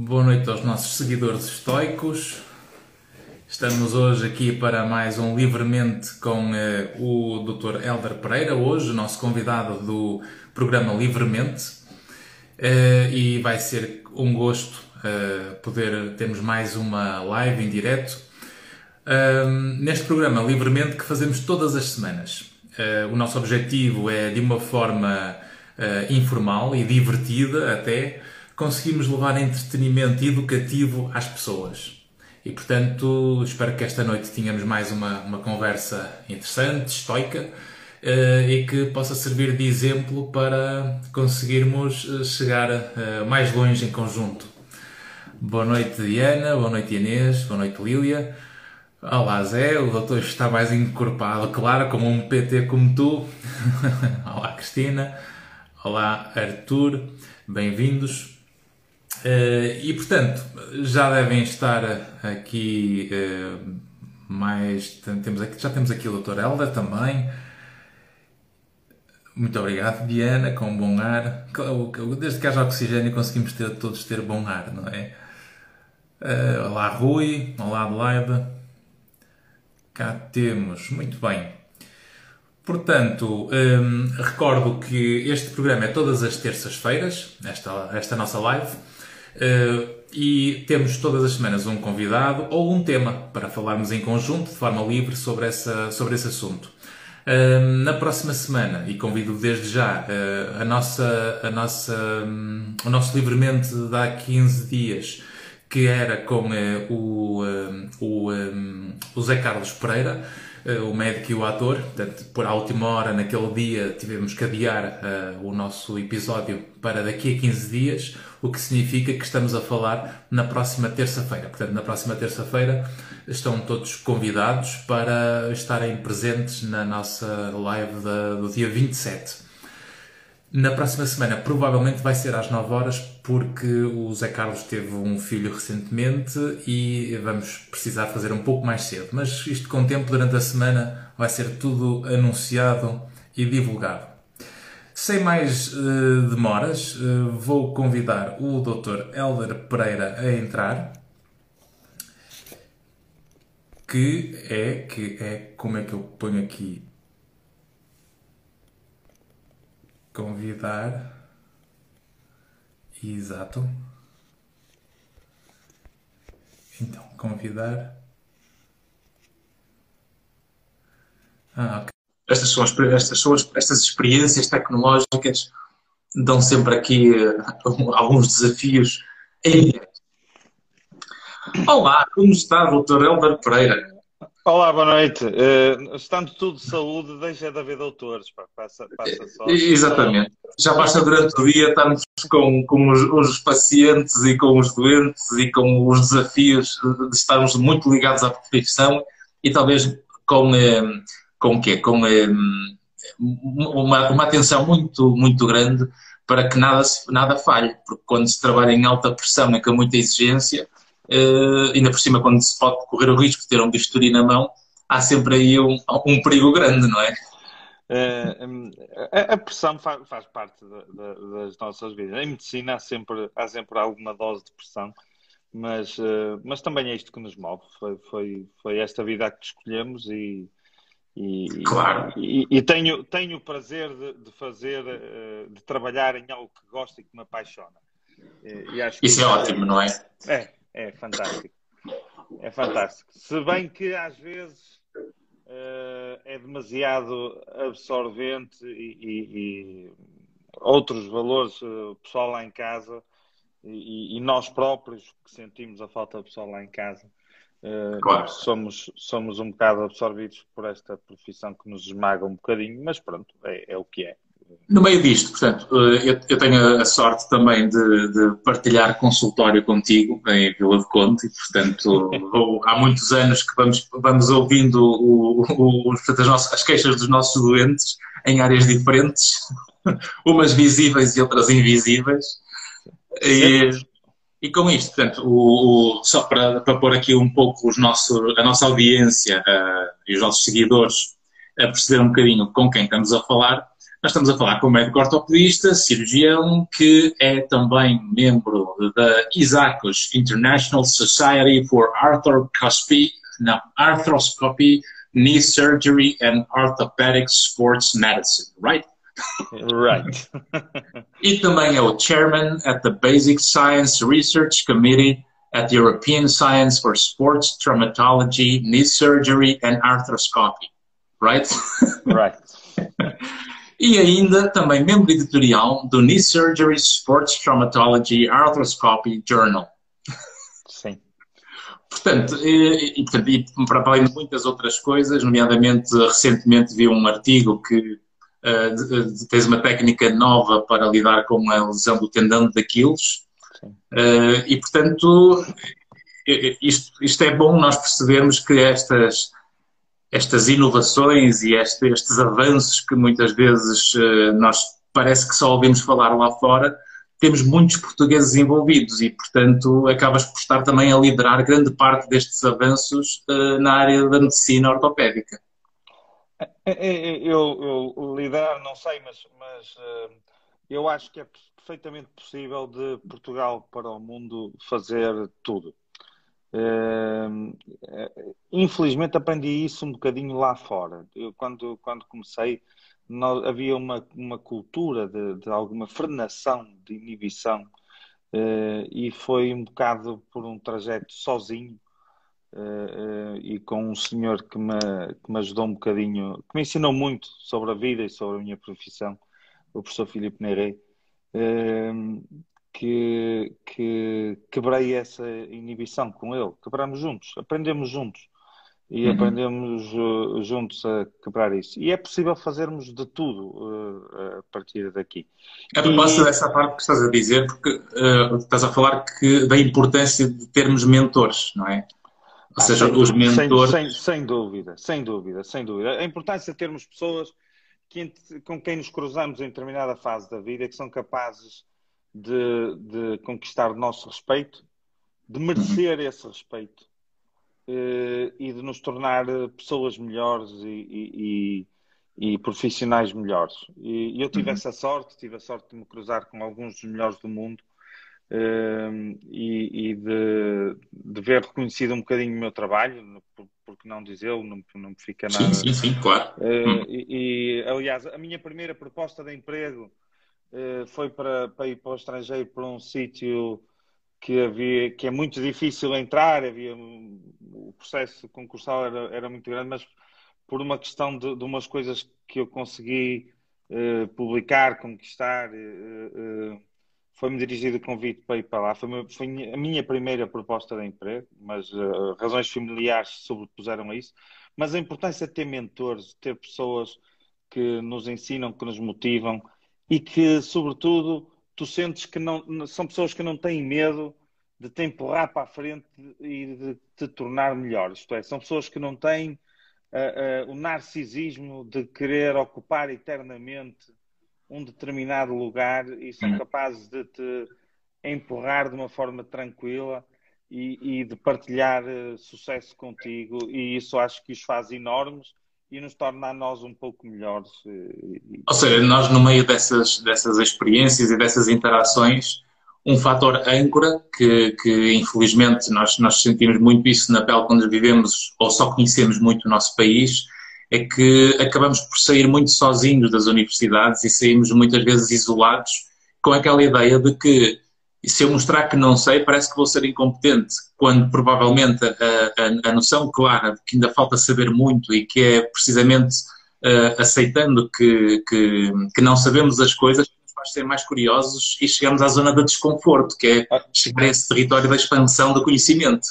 Boa noite aos nossos seguidores estoicos. Estamos hoje aqui para mais um Livremente com uh, o Dr. Helder Pereira, hoje, nosso convidado do programa Livremente. Uh, e vai ser um gosto uh, poder termos mais uma live em direto neste programa Livremente que fazemos todas as semanas. o nosso objetivo é, de uma forma informal e divertida até, conseguimos levar entretenimento educativo às pessoas. E portanto, espero que esta noite tenhamos mais uma, uma conversa interessante, estoica, uh, e que possa servir de exemplo para conseguirmos eh, chegar uh, mais longe em conjunto. Boa noite, Diana, boa noite, Inês, boa noite, Lília. Olá, Zé, o doutor está mais encorpado, claro, como um PT como tu. Olá, Cristina. Olá, Arthur. Bem-vindos. Uh, e portanto, já devem estar aqui uh, mais. Temos aqui, já temos aqui o Dr. Helder também. Muito obrigado, Diana, com bom ar. Desde que haja oxigênio conseguimos ter, todos ter bom ar, não é? Uh, olá, Rui. Olá, Adelaide. Cá temos. Muito bem. Portanto, um, recordo que este programa é todas as terças-feiras, esta, esta nossa live. Uh, e temos todas as semanas um convidado ou um tema para falarmos em conjunto, de forma livre, sobre, essa, sobre esse assunto. Uh, na próxima semana, e convido desde já, uh, a nossa, a nossa, um, o nosso livremente de há 15 dias, que era com o, o, um, o Zé Carlos Pereira, o médico e o ator. Portanto, por a última hora, naquele dia, tivemos que adiar o nosso episódio para daqui a 15 dias, o que significa que estamos a falar na próxima terça-feira. Portanto, na próxima terça-feira estão todos convidados para estarem presentes na nossa live do dia 27. Na próxima semana, provavelmente vai ser às 9 horas, porque o Zé Carlos teve um filho recentemente e vamos precisar fazer um pouco mais cedo. Mas isto com tempo, durante a semana, vai ser tudo anunciado e divulgado. Sem mais uh, demoras, uh, vou convidar o Dr. Helder Pereira a entrar. Que é, que é, como é que eu ponho aqui convidar. Exato. Então, convidar. Ah, ok. Estas são, as, estas são as, estas experiências tecnológicas dão sempre aqui uh, alguns desafios Olá, como está, Dr. Helder Pereira? Olá, boa noite. Uh, estando tudo de saúde, deixa de haver doutores. Pá. Passa, passa só. Exatamente. Já basta durante o dia estarmos com, com os, os, pacientes e com os doentes e com os desafios de estarmos muito ligados à profissão e talvez com, eh, com, quê? com eh, uma, uma atenção muito, muito grande para que nada, nada falhe, porque quando se trabalha em alta pressão e com muita exigência, uh, ainda por cima, quando se pode correr o risco de ter um bisturi na mão, há sempre aí um, um perigo grande, não é? Uh, a, pressão faz, faz parte das nossas vidas. Em medicina há sempre, há sempre alguma dose de pressão, mas, uh, mas também é isto que nos move. Foi, foi, foi esta vida que escolhemos e, e, claro. e, e, tenho, tenho o prazer de, de fazer, de trabalhar em algo que gosto e que me apaixona. Isso é ótimo, não é? É, é fantástico. É fantástico. Se bem que às vezes uh, é demasiado absorvente e, e, e outros valores, uh, pessoal lá em casa e, e, nós próprios que sentimos a falta de pessoal lá em casa, claro. somos, somos um bocado absorvidos por esta profissão que nos esmaga um bocadinho, mas pronto, é, é o que é. No meio disto, portanto, eh, eu, tenho a sorte também de, de, partilhar consultório contigo em Vila de Conte e, portanto, há muitos anos que vamos, vamos ouvindo o, o, as, nossas, as queixas dos nossos doentes em áreas diferentes, umas visíveis e outras invisíveis. E com isto, portanto, o, o, só para, para pôr aqui um pouco os nosso, a nossa audiência uh, e os nossos seguidores a perceber um bocadinho com quem estamos a falar, Nós estamos a falar com um médico ortopedista, cirurgião, que é também membro da ISACOS, International Society for Arthroscopy, não, Arthroscopy, Knee Surgery and Orthopedic Sports Medicine, right? Right. e também é o Chairman at the Basic Science Research Committee at the European Science for Sports Traumatology, Knee Surgery and Arthroscopy, right? Right. E ainda também membro editorial do Knee Surgery Sports Traumatology Arthroscopy Journal. Sim. Portanto, e, e, portanto, e para além de muitas outras coisas, nomeadamente recentemente vi um artigo que uh, fez uma técnica nova para lidar com a lesão do tendão de Aquiles. Uh, e portanto, isto, isto é bom nós percebermos que estas estas inovações e este, estes avanços que muitas vezes uh, nós parece que só ouvimos falar lá fora, temos muitos portugueses envolvidos e, portanto, acabas por estar também a liderar grande parte destes avanços uh, na área da medicina ortopédica. É, é, é, eu, eu liderar não sei, mas, mas uh, eu acho que é perfeitamente possível de Portugal para o mundo fazer tudo. Uh, infelizmente aprendi isso um bocadinho lá fora. Eu, quando, quando comecei, nós, havia uma, uma cultura de, de alguma frenação, de inibição, uh, e foi um bocado por um trajeto sozinho uh, e com um senhor que me, que me ajudou um bocadinho, que me ensinou muito sobre a vida e sobre a minha profissão, o professor Filipe Neirei que, que quebrei essa inibição com ele. Quebramos juntos, aprendemos juntos e uhum. aprendemos juntos a quebrar isso. E é possível fazermos de tudo a partir daqui. A propósito e... dessa parte que estás a dizer, porque estás a falar que, da importância de termos mentores, não é? Ou ah, seja, sem, os mentores. Sem, sem, sem, dúvida, sem dúvida, sem dúvida. A importância de termos pessoas que, com quem nos cruzamos em determinada fase da vida que são capazes de, de conquistar o nosso respeito, de merecer esse respeito uh, e de nos tornar eh, pessoas melhores e, e, e, e profissionais melhores. E, eu tive uhum. essa sorte, tive a sorte de me cruzar com alguns dos melhores do mundo uh, e, de, de, ver reconhecido um bocadinho o meu trabalho, porque não dizê-lo, não, não me fica nada. Sim, sim, sim claro. Uh, e, aliás, a minha primeira proposta de emprego eh, foi para, para ir para o estrangeiro para um sítio que havia que é muito difícil entrar, havia o processo concursal era, era muito grande, mas por uma questão de, de umas coisas que eu consegui uh, publicar, conquistar, foi-me dirigido o convite para ir para lá. Foi, foi a minha primeira proposta de emprego, mas razões familiares sobrepuseram a isso. Mas a importância de ter mentores, ter pessoas que nos ensinam, que nos motivam, e que, sobretudo, tu sentes que não, são pessoas que não têm medo de te empurrar para a frente e de te tornar melhor. Isto é, são pessoas que não têm uh, uh, o narcisismo de querer ocupar eternamente um determinado lugar e são uhum. capazes de te empurrar de uma forma tranquila e, e de partilhar uh, sucesso contigo. E isso acho que os faz enormes e nos torna a nós um pouco melhores. Eh, Ou seja, nós no meio dessas, dessas experiências e dessas interações, um fator âncora que, que infelizmente nós, nós sentimos muito isso na pele quando vivemos ou só conhecemos muito o nosso país, é que acabamos por sair muito sozinhos das universidades e saímos muitas vezes isolados com aquela ideia de que se eu mostrar que não sei, parece que vou ser incompetente, quando provavelmente a, a, a noção clara de que ainda falta saber muito e que é precisamente uh, aceitando que, que, que, não sabemos as coisas nos faz ser mais curiosos e chegamos à zona de desconforto, que é chegar a esse território da expansão do conhecimento.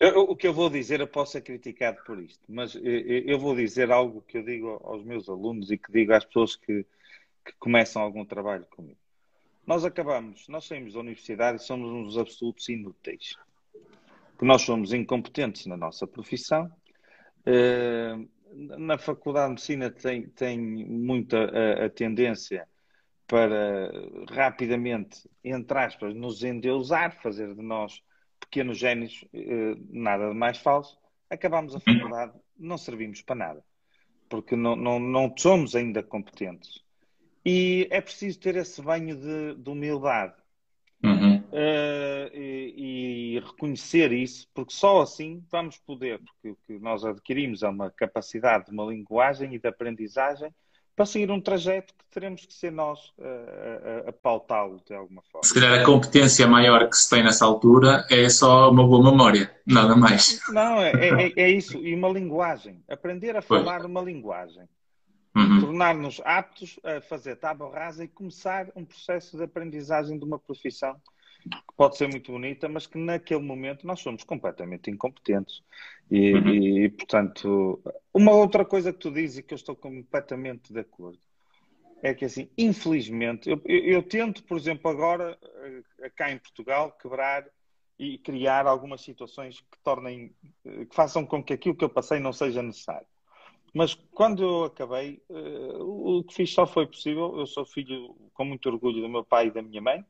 Eu, o que eu vou dizer, eu posso ser criticado por isto, mas eu, eu vou dizer algo que eu digo aos meus alunos e que digo às pessoas que, que começam algum trabalho comigo. Nós acabamos, nós saímos da universidade e somos uns absolutos inúteis. Que nós somos incompetentes na nossa profissão. Eh, na Faculdade de Medicina tem, tem muita a, a tendência para rapidamente, entre aspas, nos endeusar, fazer de nós pequenos génios, eh, nada de mais falso. Acabamos a faculdade, não servimos para nada, porque não, não, não somos ainda competentes. E é preciso ter esse banho de, de humildade. Uhum. Uh, e, e, reconhecer isso, porque só assim vamos poder, porque o que nós adquirimos é uma capacidade de uma linguagem e de aprendizagem para seguir um trajeto que teremos que ser nós a, a, a pautá-lo de alguma forma. Se calhar a competência maior que se tem nessa altura é só uma boa memória, nada mais. Não, é, é, é isso, e uma linguagem. Aprender a falar pois. uma linguagem. Uhum. Tornar-nos aptos a fazer tábua rasa e começar um processo de aprendizagem de uma profissão que pode ser muito bonita, mas que naquele momento nós somos completamente incompetentes. E, uhum. e, portanto, uma outra coisa que tu dizes e que eu estou completamente de acordo é que, assim, infelizmente, eu, eu, eu tento, por exemplo, agora, eh, cá em Portugal, quebrar e criar algumas situações que tornem, eh, que façam com que aquilo que eu passei não seja necessário. Mas quando eu acabei, uh, o que fiz só foi possível. Eu sou filho com muito orgulho do meu pai e da minha mãe,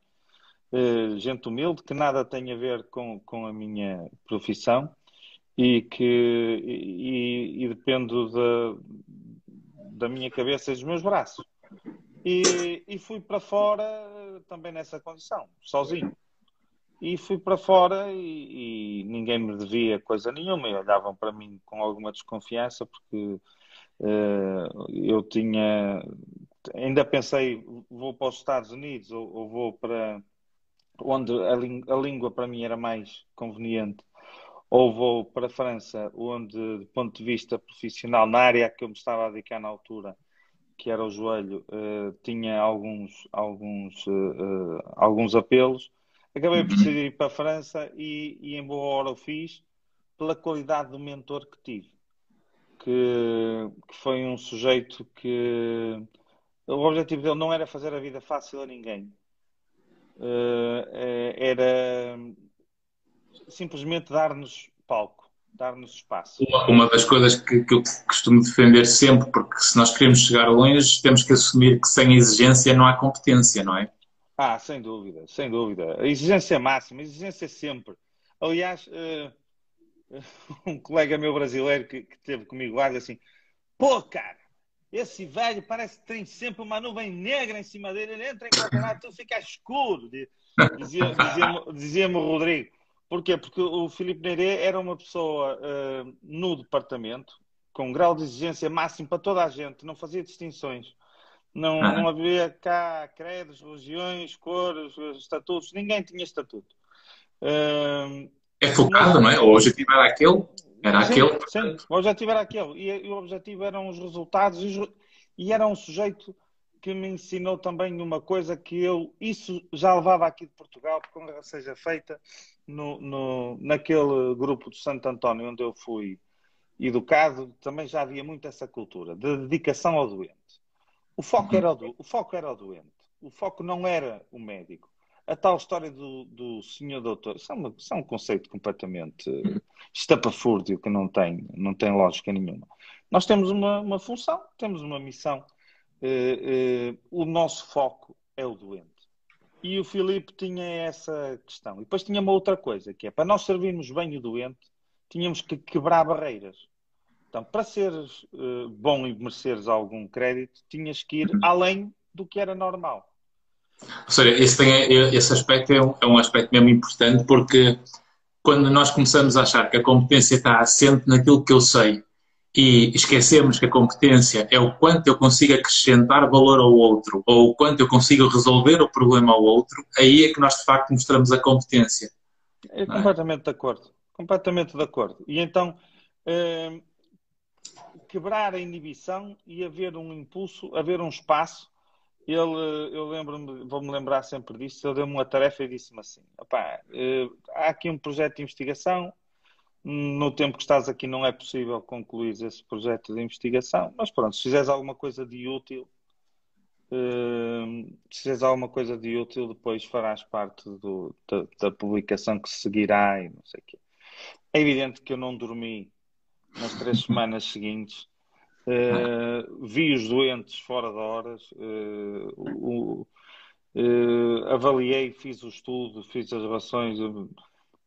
uh, gente humilde, que nada tem a ver com, com a minha profissão e que e, e dependo da, da minha cabeça e dos meus braços. E, e fui para fora também nessa condição, sozinho. E fui para fora e, e, ninguém me devia coisa nenhuma. E olhavam para mim com alguma desconfiança porque uh, eu tinha. Ainda pensei, vou para os Estados Unidos ou, ou vou para onde a, a, língua para mim era mais conveniente, ou vou para a França, onde, do ponto de vista profissional, na área que eu me estava a dedicar na altura, que era o joelho, uh, tinha alguns, alguns, uh, alguns apelos Acabei por decidir ir para a França e, e, em boa hora o fiz pela qualidade do mentor que tive. Que, que foi um sujeito que o objetivo dele não era fazer a vida fácil a ninguém. Uh, era simplesmente dar-nos palco, dar-nos espaço. Uma, uma, das coisas que, que, eu costumo defender sempre, porque se nós queremos chegar longe, temos que assumir que sem exigência não há competência, não é? Ah, sem dúvida, sem dúvida. A exigência máxima, a exigência sempre. Aliás, uh, um colega meu brasileiro que, que teve comigo lá disse assim: pô, cara, esse velho parece que tem sempre uma nuvem negra em cima dele, ele entra em lado, tudo fica escuro. Dizia-me dizia dizia o Rodrigo. Porquê? Porque o Filipe Neirê era uma pessoa uh, no departamento, com um grau de exigência máximo para toda a gente, não fazia distinções. Não, ah. não havia cá credos, religiões, cores, estatutos, ninguém tinha estatuto. Uh, é focado, mas, não é? O objetivo era aquele? Era sim, aquele? Sim, o objetivo era aquele. E, o objetivo eram os resultados. E, e, era um sujeito que me ensinou também uma coisa que eu, isso já levava aqui de Portugal, porque quando seja feita no, no, naquele grupo de Santo António onde eu fui educado, também já havia muito essa cultura de dedicação ao doente. O foco, era o, do, o foco era o doente. O foco não era o médico. A tal história do, do senhor doutor, isso é, uma, isso é um conceito completamente estapafúrdio que não tem, não tem lógica nenhuma. Nós temos uma, uma função, temos uma missão. Uh, uh, o nosso foco é o doente. E o Filipe tinha essa questão. E depois tinha uma outra coisa, que é para nós servirmos bem o doente, tínhamos que quebrar barreiras. Então, para seres uh, bom e mereceres algum crédito, tinhas que ir além do que era normal. Ou seja, esse, tem, esse aspecto é um, é um aspecto mesmo importante porque quando nós começamos a achar que a competência está assente naquilo que eu sei e esquecemos que a competência é o quanto eu consigo acrescentar valor ao outro ou o quanto eu consigo resolver o problema ao outro, aí é que nós de facto mostramos a competência. É completamente é? de acordo. Completamente de acordo. E então, uh, quebrar a inibição e haver um impulso, haver um espaço. Ele, eu lembro-me, vou-me lembrar sempre disso, ele deu-me uma tarefa e disse-me assim, eh, há aqui um projeto de investigação, no tempo que estás aqui não é possível concluir esse projeto de investigação, mas pronto, se fizeres alguma coisa de útil, uh, se fizeres alguma coisa de útil, depois farás parte do, da, da, publicação que seguirá e não sei o quê. É evidente que eu não dormi nas três semanas seguintes. Uh, vi os doentes fora de horas, uh, o, uh, avaliei, fiz o estudo, fiz as relações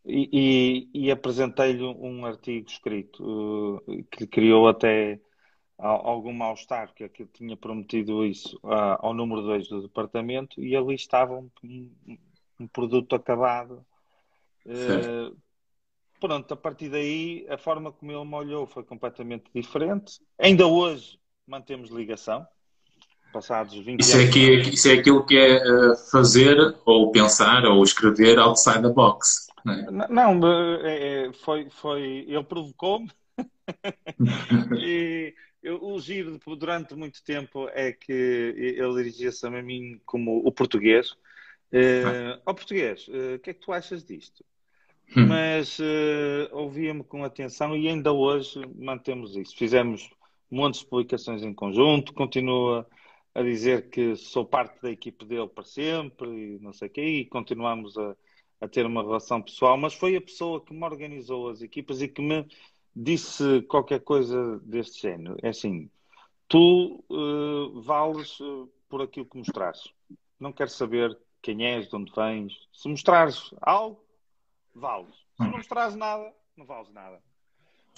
e, e, e apresentei-lhe um artigo escrito que criou até algum mal-estar, que eu tinha prometido isso ao número 2 do departamento e ali estava um, um produto acabado. Pronto, a partir daí, a forma como ele me olhou foi completamente diferente. Ainda hoje mantemos ligação, passados 20 isso é anos. É que, isso é aquilo que é uh, fazer, ou pensar, ou escrever outside the box. Não, é? não é, foi, foi, ele provocou-me. e eu, o giro durante muito tempo é que ele dirigia-se a mim como o português. Uh, oh, português, o uh, que é que tu achas disto? Hum. Mas uh, ouvia-me com atenção e ainda hoje mantemos isso. Fizemos montes de publicações em conjunto, continua a dizer que sou parte da equipe dele para sempre e não sei o quê, e continuamos a, a ter uma relação pessoal, mas foi a pessoa que me organizou as equipas e que me disse qualquer coisa deste género. É assim, tu uh, vales uh, por aquilo que mostrares. Não quero saber quem és, de onde vens. Se mostrares algo, vales. Se não mostrares nada, não vales nada.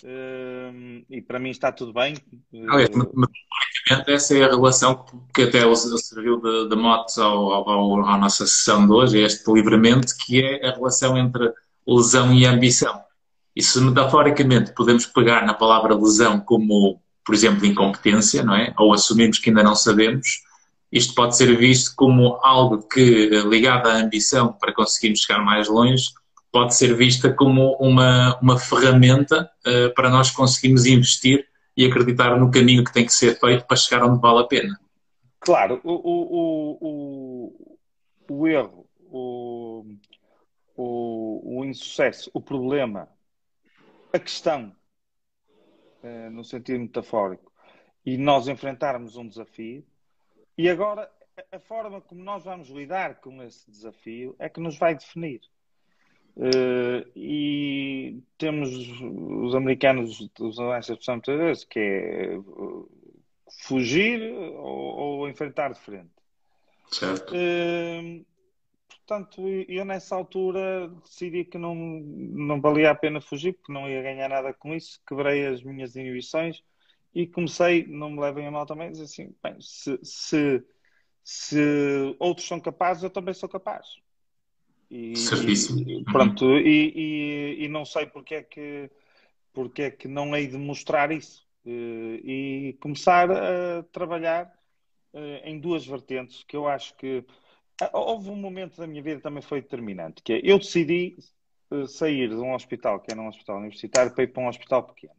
Uh, e para mim está tudo bem. Aliás, essa é a relação que até serviu de, de mote ao, ao, à nossa sessão de hoje, este livremente, que é a relação entre lesão e ambição. E se metaforicamente podemos pegar na palavra lesão como, por exemplo, incompetência, não é? Ou assumimos que ainda não sabemos, isto pode ser visto como algo que, ligado à ambição para conseguirmos chegar mais longe, pode ser vista como uma, uma ferramenta uh, para nós conseguirmos investir e acreditar no caminho que tem que ser feito para chegar onde vale a pena. Claro, o, o, o, o erro, o, o, o insucesso, o problema a questão, uh, no sentido metafórico, e nós enfrentarmos um desafio, e agora a forma como nós vamos lidar com esse desafio é que nos vai definir. Uh, e temos os americanos usam essa expressão muitas vezes, que é uh, fugir ou, ou, enfrentar de frente. Certo. Uh, portanto, eu nessa altura decidi que não, não valia a pena fugir, porque não ia ganhar nada com isso, quebrei as minhas inibições e comecei, não me levem a mal também, dizer assim, bem, se, se, se outros são capazes, eu também sou capaz. E, Certíssimo. E, pronto, e, e, e, não sei porque é que porque é que não hei de mostrar isso eh, e começar a trabalhar eh, em duas vertentes que eu acho que ah, houve um momento da minha vida também foi determinante, que é, eu decidi eh, sair de um hospital que era um hospital universitário para ir para um hospital pequeno.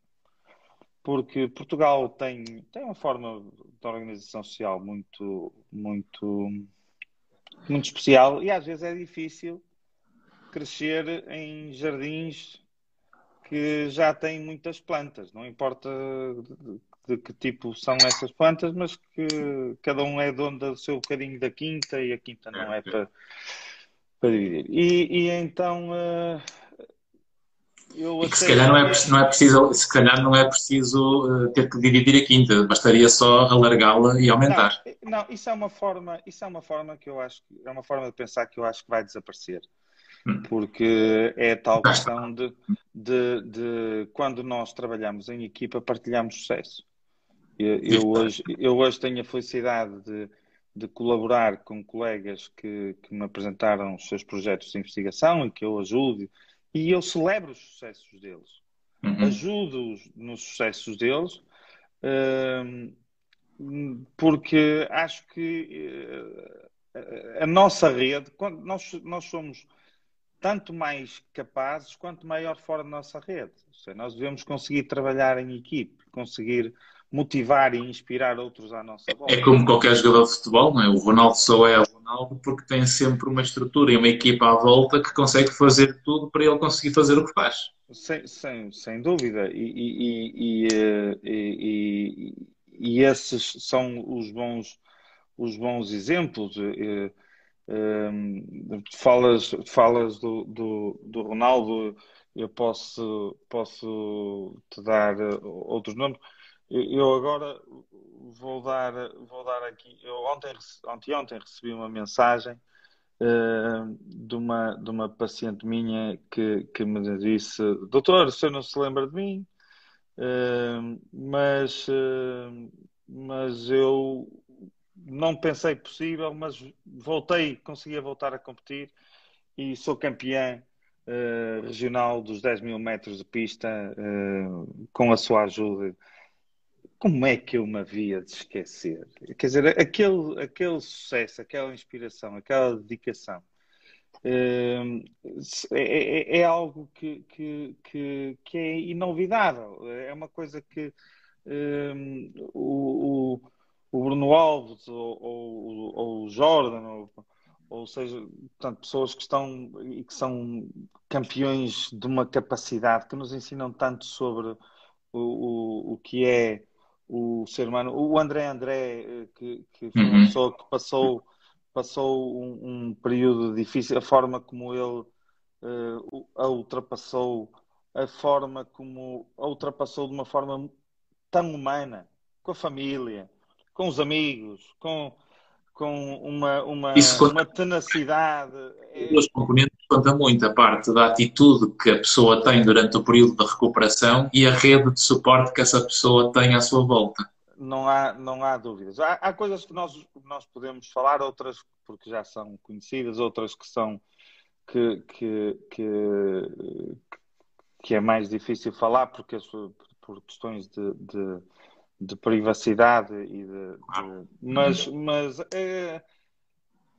Porque Portugal tem, tem uma forma de organização social muito, muito, muito especial e às vezes é difícil crescer em jardins que já têm muitas plantas, não importa de que tipo são essas plantas, mas que cada um é dono do seu bocadinho da quinta e a quinta não é, é para, para dividir. E, e então uh, eu e que se calhar não é, não é preciso, se calhar não é preciso uh, ter que dividir a quinta, bastaria só alargá-la e aumentar. Não, não, isso é uma forma, isso é uma forma que eu acho é uma forma de pensar que eu acho que vai desaparecer hum. porque é a tal questão de, de, de, quando nós trabalhamos em equipa, partilhamos sucesso. Eu, eu, hoje, eu hoje tenho a felicidade de, de colaborar com colegas que, que, me apresentaram os seus projetos de investigação e que eu ajudo, e eu celebro os sucessos deles. Uhum. Ajudo-os nos sucessos deles, uh, porque acho que uh, a nossa rede, quando nós, nós somos tanto mais capazes quanto maior fora da nossa rede. Seja, nós devemos conseguir trabalhar em equipe, conseguir motivar e inspirar outros à nossa volta. É como qualquer jogador de futebol, não é? O Ronaldo só é o Ronaldo porque tem sempre uma estrutura e uma equipa à volta que consegue fazer tudo para ele conseguir fazer o que faz. Sem, sem, sem dúvida. E, e, e, e, e esses são os bons, os bons exemplos. falas falas do, do, do Ronaldo, eu posso, posso te dar outros nomes eu agora vou dar, vou dar aqui. Eu ontem, ontem, ontem recebi uma mensagem uh, de, uma, de uma paciente minha que, que me disse: Doutor, o senhor não se lembra de mim? Uh, mas, uh, mas eu não pensei possível, mas voltei, conseguia voltar a competir e sou campeã regional dos 10 mil metros de pista com a sua ajuda. Como é que eu me havia de esquecer? Quer dizer, aquele, aquele sucesso, aquela inspiração, aquela dedicação é, é, é, algo que, que, que, que, é inolvidável. É uma coisa que um, o, o, Bruno Alves ou, ou, ou o Jordan, ou, ou seja, portanto, pessoas que estão e que são campeões de uma capacidade que nos ensinam tanto sobre o, o, o que é o ser humano. O André André, eh, que, que foi uma uhum. pessoa que passou passou um, um, período difícil, a forma como ele uh, a ultrapassou, a forma como a ultrapassou de uma forma tão humana, com a família, com os amigos, com, com uma, uma, conta, uma tenacidade. Os componentes conta muito a parte da atitude que a pessoa tem durante o período de recuperação e a rede de suporte que essa pessoa tem à sua volta não há, não há dúvidas. Há, há, coisas que nós, nós podemos falar, outras porque já são conhecidas, outras que são que, que, que, que é mais difícil falar porque por questões de, de, de privacidade e de, de mas, mas é,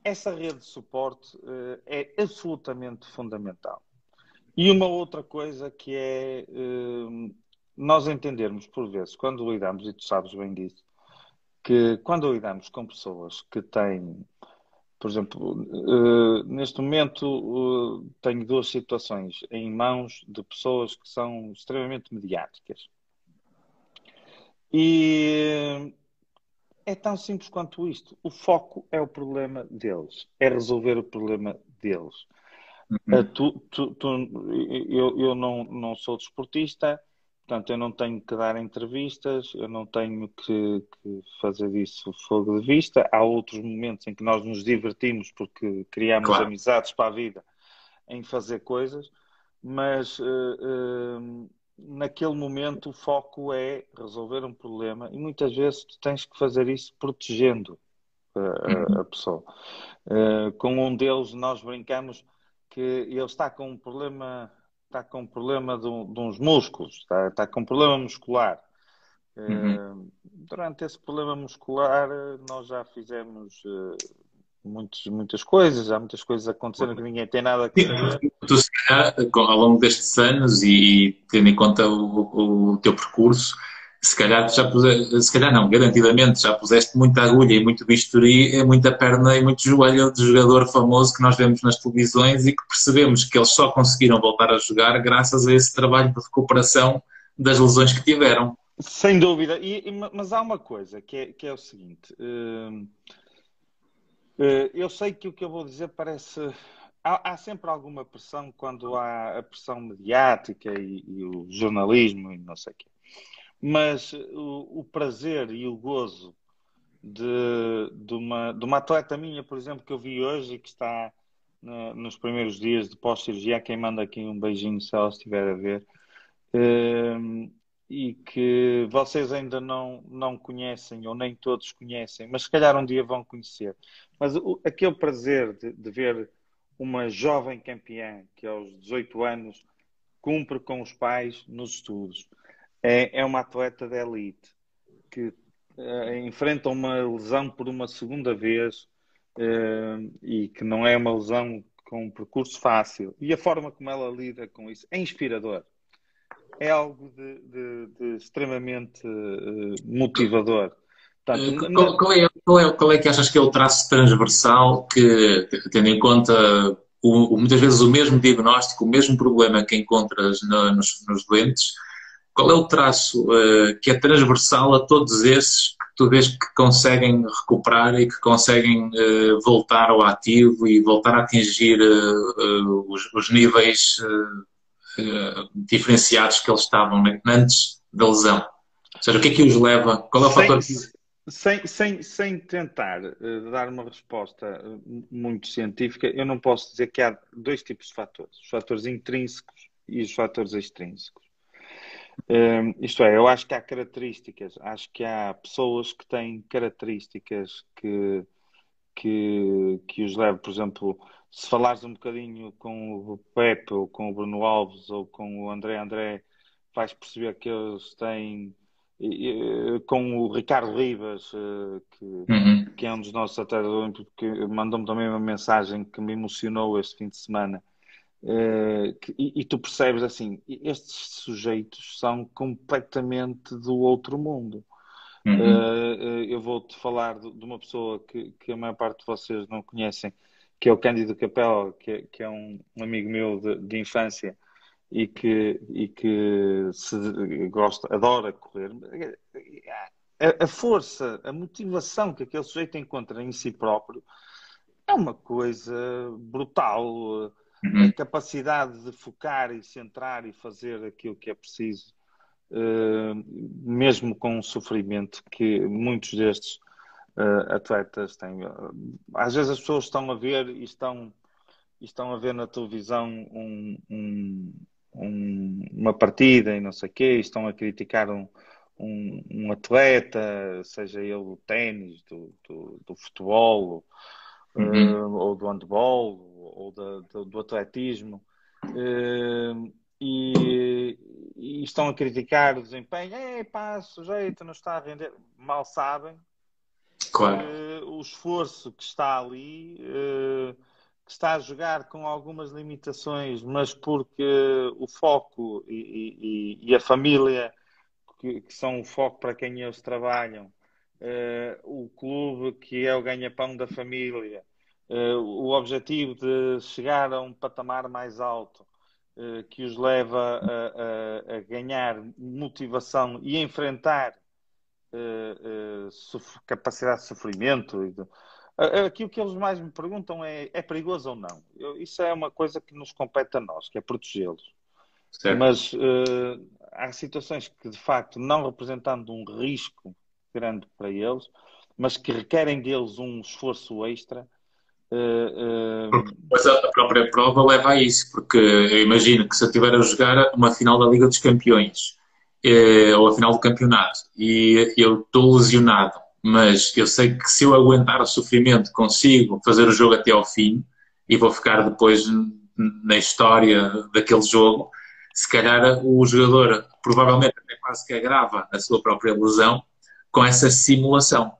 essa rede de suporte é, é absolutamente fundamental. E uma outra coisa que é nós entendermos, por vezes, quando lidamos, e tu sabes bem disso, que quando lidamos com pessoas que têm, por exemplo, neste momento tenho duas situações em mãos de pessoas que são extremamente mediáticas. E é tão simples quanto isto. O foco é o problema deles, é resolver o problema deles. Uhum. Uh, tu, tu, tu, eu eu não, não sou desportista, Portanto, eu não tenho que dar entrevistas, eu não tenho que, que, fazer isso fogo de vista. Há outros momentos em que nós nos divertimos porque criamos claro. amizades para a vida em fazer coisas, mas uh, uh, naquele momento o foco é resolver um problema e muitas vezes tu tens que fazer isso protegendo uh, uhum. a, pessoa. com um deles nós brincamos que ele está com um problema está com problema de, de uns músculos, está, está, com problema muscular. Uhum. Uh, durante esse problema muscular, nós já fizemos uh, muitos, muitas coisas, há muitas coisas acontecendo que ninguém tem nada a ver. Tu, se calhar, ao longo destes anos e tendo em conta o, o teu percurso, se calhar já puseste, se calhar não, garantidamente já puseste muita agulha e muito bisturi, muita perna e muito joelho de jogador famoso que nós vemos nas televisões e que percebemos que eles só conseguiram voltar a jogar graças a esse trabalho de recuperação das lesões que tiveram. Sem dúvida, e, mas há uma coisa que é, que é o seguinte: uh, eu sei que o que eu vou dizer parece. Há, há sempre alguma pressão quando há a pressão mediática e, e o jornalismo e não sei o quê mas o, o prazer e o gozo de, de, uma, de uma atleta minha, por exemplo, que eu vi hoje e que está na, nos primeiros dias de pós-cirurgia, quem manda aqui um beijinho se ela estiver a ver, um, e que vocês ainda não, não conhecem, ou nem todos conhecem, mas se calhar um dia vão conhecer. Mas o, aquele prazer de, de ver uma jovem campeã que aos 18 anos cumpre com os pais nos estudos, é, é uma atleta de elite que uh, enfrenta uma lesão por uma segunda vez uh, e que não é uma lesão com um percurso fácil. E a forma como ela lida com isso é inspirador. É algo de, de, de extremamente uh, motivador. Portanto, qual, qual, é, qual, é, qual é que achas que é o traço transversal que, tendo em conta o, muitas vezes o mesmo diagnóstico, o mesmo problema que encontras no, nos, nos doentes, qual é o traço uh, que é transversal a todos esses que tu vês que conseguem recuperar e que conseguem uh, voltar ao ativo e voltar a atingir uh, os, os, níveis diferenciados que eles estavam antes da lesão? Ou seja, o que é que os leva? Qual é o fator que... Sem, sem, sem tentar uh, dar uma resposta muito científica, eu não posso dizer que há dois tipos de fatores: os fatores intrínsecos e os fatores extrínsecos. Um, isto é, eu acho que há características, acho que há pessoas que têm características que, que, que os levam, por exemplo, se falares um bocadinho com o Pepe ou com o Bruno Alves ou com o André André, vais perceber que eles têm com o Ricardo Ribas, eh, que, uhum. que é um dos nossos atletas olímpicos, que mandou-me também uma mensagem que me emocionou este fim de semana. Que, e, e, tu percebes assim, estes sujeitos são completamente do outro mundo. Uhum. Uh, eu vou-te falar de, de, uma pessoa que, que a maior parte de vocês não conhecem, que é o Cândido Capela, que, que é um, um, amigo meu de, de infância, e que, e que se gosta, adora correr, a, a, força, a motivação que aquele sujeito encontra em si próprio é uma coisa brutal. Uhum. A capacidade de focar e centrar e fazer aquilo que é preciso, uh, mesmo com o sofrimento que muitos destes uh, atletas têm. Às vezes as pessoas estão a ver e estão, estão a ver na televisão um, um um, uma partida e não sei o quê, e estão a criticar um, um, atleta, seja ele do ténis, do, do, do, futebol, uhum. uh, ou do handball, ou do, do atletismo, e, e, estão a criticar o desempenho, é pá, sujeito não está a render, mal sabem claro. uh, o esforço que está ali que está a jogar com algumas limitações, mas porque o foco e, e, e a família, que, que, são o foco para quem eles trabalham, uh, o clube que é o ganha-pão da família, uh, o objetivo de chegar a um patamar mais alto, uh, que os leva a, a, a, ganhar motivação e enfrentar capacidade de sofrimento. Aqui o que eles mais me perguntam é: é perigoso ou não? Eu, isso é uma coisa que nos compete a nós, que é protegê-los. Mas uh, há situações que, de facto, não representando um risco grande para eles, mas que requerem deles um esforço extra. Uh, uh... Mas a própria prova leva a isso, porque eu imagino que se eu estiver a jogar uma final da Liga dos Campeões ou a final do campeonato e eu estou lesionado mas eu sei que se eu aguentar o sofrimento consigo fazer o jogo até ao fim e vou ficar depois na história daquele jogo, se calhar o jogador provavelmente até quase que agrava a sua própria lesão com essa simulação.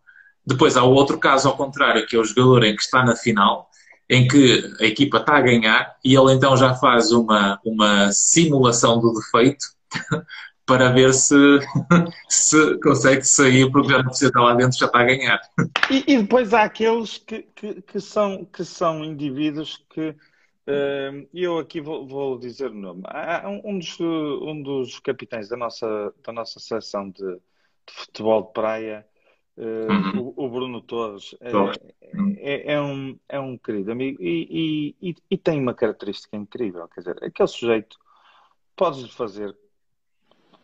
Depois há o outro caso ao contrário, que é o jogador em que está na final, em que a equipa está a ganhar e ele então já faz uma, uma simulação do defeito para ver se, se consegue sair, porque já não precisa estar lá dentro, já está a ganhar. E, e depois há aqueles que, que, que, são, que são indivíduos que. Uh, eu aqui vou, vou, dizer o nome. Há um dos, um dos capitães da nossa, da nossa seleção de, de futebol de praia, uh, uhum. o, o, Bruno Torres, é, é, é, um, é um querido amigo e, e, e, tem uma característica incrível. Quer dizer, aquele sujeito podes fazer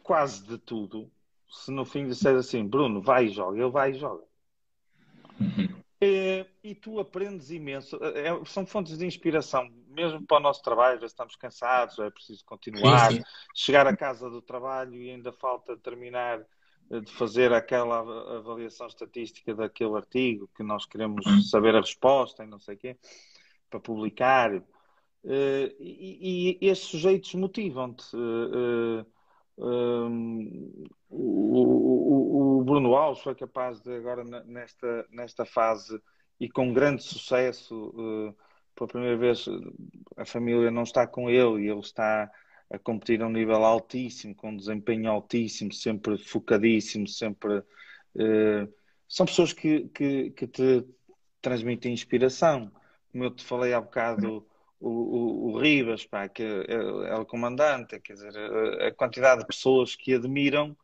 quase de tudo, se no fim disser assim, Bruno, vai e joga, ele vai e joga. Uhum. É, e tu aprendes imenso. É, é, são fontes de inspiração, mesmo para o nosso trabalho. Já estamos cansados, é preciso continuar. Sim, sim. Chegar à casa do trabalho e ainda falta terminar eh, de fazer aquela avaliação estatística daquele artigo que nós queremos uhum. saber a resposta e não sei o quê, para publicar. Uh, e, e, esses sujeitos motivam-te. Um, o, o, o, Bruno Alves foi capaz de agora nesta, nesta fase e com grande sucesso uh, pela primeira vez a família não está com ele e ele está a competir a um nível altíssimo, com um desempenho altíssimo, sempre focadíssimo, sempre uh, são pessoas que, que, que, te transmitem inspiração. Como eu te falei há bocado, o, o, o Ribas, pá, que é, é, o comandante, quer dizer, a, quantidade de pessoas que admiram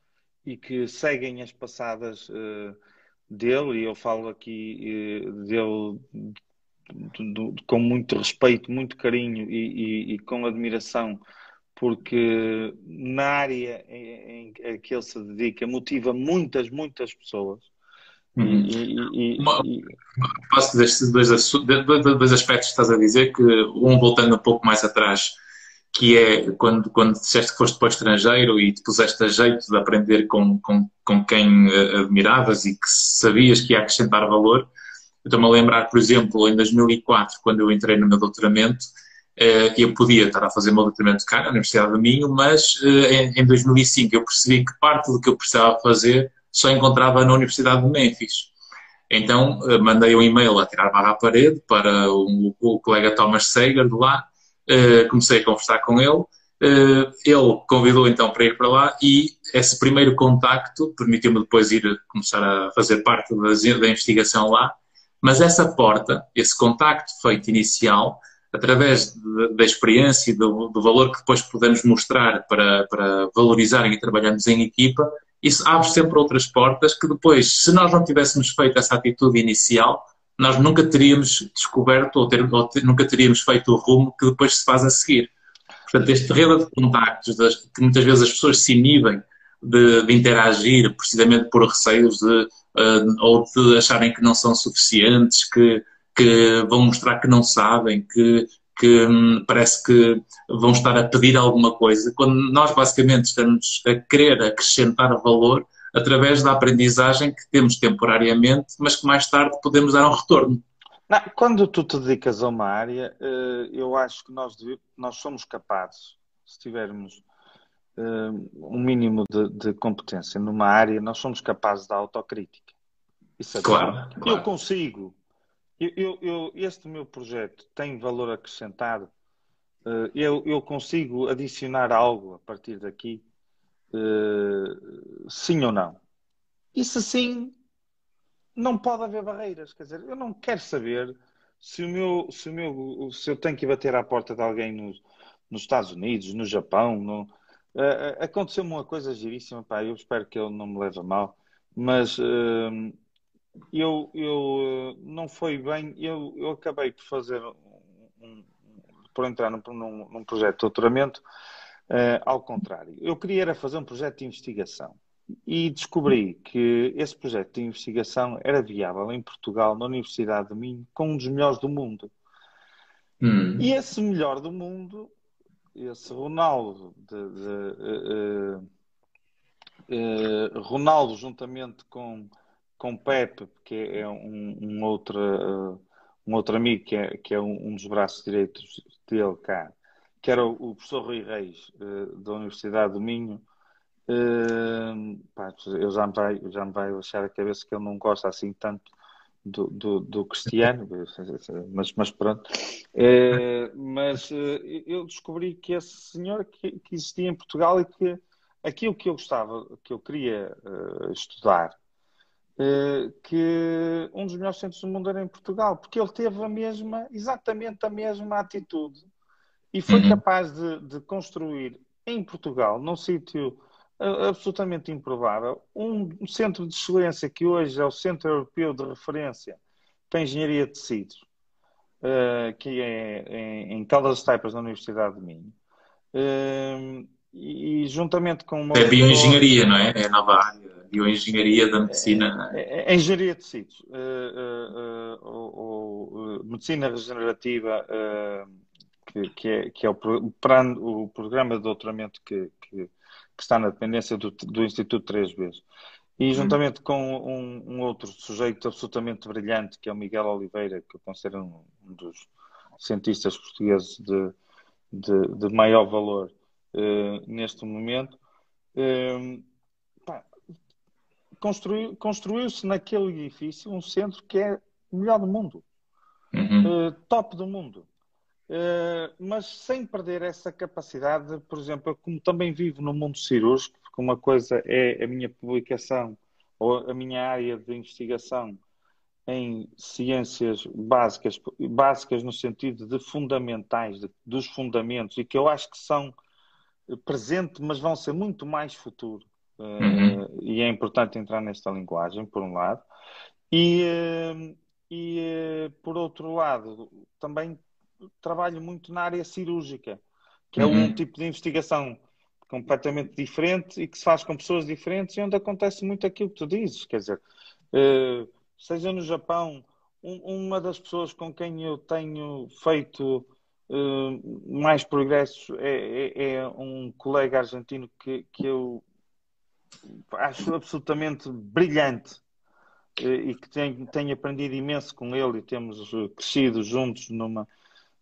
e que seguem as passadas uh, dele, e eu falo aqui uh, dele do, do, com muito respeito, muito carinho e, e, e, com admiração, porque na área em, em que ele se dedica motiva muitas, muitas pessoas Uhum. E, e, Uma, e... destes dois, dois, dois, aspectos que estás a dizer, que um voltando um pouco mais atrás, que é quando, quando disseste que foste para o estrangeiro e te puseste a jeito de aprender com, com, com quem admiravas e que sabias que ia acrescentar valor. Eu estou-me a lembrar, por exemplo, em 2004, quando eu entrei no meu doutoramento, eu podia estar a fazer o meu doutoramento cá na Universidade do Minho, mas em 2005 eu percebi que parte do que eu precisava fazer só encontrava na Universidade de Memphis. Então mandei um e-mail a tirar barra à parede para o, o colega Thomas Sager de lá, comecei a conversar com ele, ele convidou então para ir para lá e esse primeiro contacto permitiu-me depois ir começar a fazer parte da, investigação lá, mas essa porta, esse contacto feito inicial, através da experiência e do, do, valor que depois podemos mostrar para, para valorizarem e trabalharmos em equipa, isso abre sempre outras portas que depois, se nós não tivéssemos feito essa atitude inicial, nós nunca teríamos descoberto ou, ter, ou ter, nunca teríamos feito o rumo que depois se faz a seguir. Portanto, este rede de contactos, das, que muitas vezes as pessoas se inibem de, de interagir precisamente por receios de, uh, ou de acharem que não são suficientes, que, que vão mostrar que não sabem, que, que hum, parece que vão estar a pedir alguma coisa, quando nós basicamente estamos a querer acrescentar valor através da aprendizagem que temos temporariamente, mas que mais tarde podemos dar um retorno. Não, quando tu te dedicas a uma área, eh, eu acho que nós, nós somos capazes, se tivermos eh, um mínimo de, de, competência numa área, nós somos capazes da autocrítica. Isso é claro, claro. Eu consigo. Eu, eu, este meu projeto tem valor acrescentado. Eh, eu, eu consigo adicionar algo a partir daqui uh, sim ou não. E se sim, não pode haver barreiras. Quer dizer, eu não quero saber se o meu, se o meu, se eu tenho que bater à porta de alguém nos, nos Estados Unidos, no Japão. No, uh, Aconteceu-me uma coisa giríssima, pá, eu espero que ele não me leve a mal, mas uh, eu, eu não foi bem, eu, eu acabei por fazer um, um, por entrar num, num, num projeto de doutoramento Uh, ao contrário, eu queria era fazer um projeto de investigação e descobri que esse projeto de investigação era viável em Portugal, na Universidade de Minho, com um dos melhores do mundo. Hum. E esse melhor do mundo, esse Ronaldo, de, de, uh, uh, Ronaldo juntamente com, com Pepe, que é um, um outro, um outro amigo, que é, que é um, um dos braços direitos dele cá, que era o, professor Rui Reis, uh, da Universidade do Minho, uh, pá, eu já me, vai, já me vai deixar a cabeça que ele não gosta assim tanto do, do, do Cristiano, mas, mas pronto. Uh, mas eu descobri que esse senhor que, que, existia em Portugal e que aquilo que eu gostava, que eu queria estudar, que um dos melhores centros do mundo era em Portugal, porque ele teve a mesma, exatamente a mesma atitude e foi uhum. capaz de, de, construir em Portugal, num sítio absolutamente improvável, um, centro de excelência que hoje é o Centro Europeu de Referência para Engenharia de Tecidos, uh, que é em, em Caldas Taipas, na Universidade de Minho. Uh, e, e, juntamente com uma. É bioengenharia, não é? É a nova área. Bioengenharia da medicina. É, é, é engenharia de tecidos. Uh, uh, uh, medicina regenerativa que, que, é, que é o, o, programa de doutoramento que, que, que está na dependência do, do Instituto 3B. E uhum. juntamente com um, um, outro sujeito absolutamente brilhante, que é o Miguel Oliveira, que eu considero um, um dos cientistas portugueses de, de, de maior valor uh, neste momento, uh, construiu, construiu-se naquele edifício um centro que é o melhor do mundo, uhum. uh, top do mundo. Eh, mas sem perder essa capacidade, por exemplo, eu como também vivo no mundo cirúrgico, porque uma coisa é a minha publicação ou a minha área de investigação em ciências básicas, básicas no sentido de fundamentais, de, dos fundamentos, e que eu acho que são presente, mas vão ser muito mais futuro. Eh, uhum. Uh, e é importante entrar nesta linguagem, por um lado. E, uh, e uh, por outro lado, também trabalho muito na área cirúrgica, que é uhum. um tipo de investigação completamente diferente e que se faz com pessoas diferentes e onde acontece muito aquilo que tu dizes. Quer dizer, uh, seja no Japão, um, uma das pessoas com quem eu tenho feito mais progressos é, é, é, um colega argentino que, que eu acho absolutamente brilhante e que tenho, tenho aprendido imenso com ele e temos crescido juntos numa,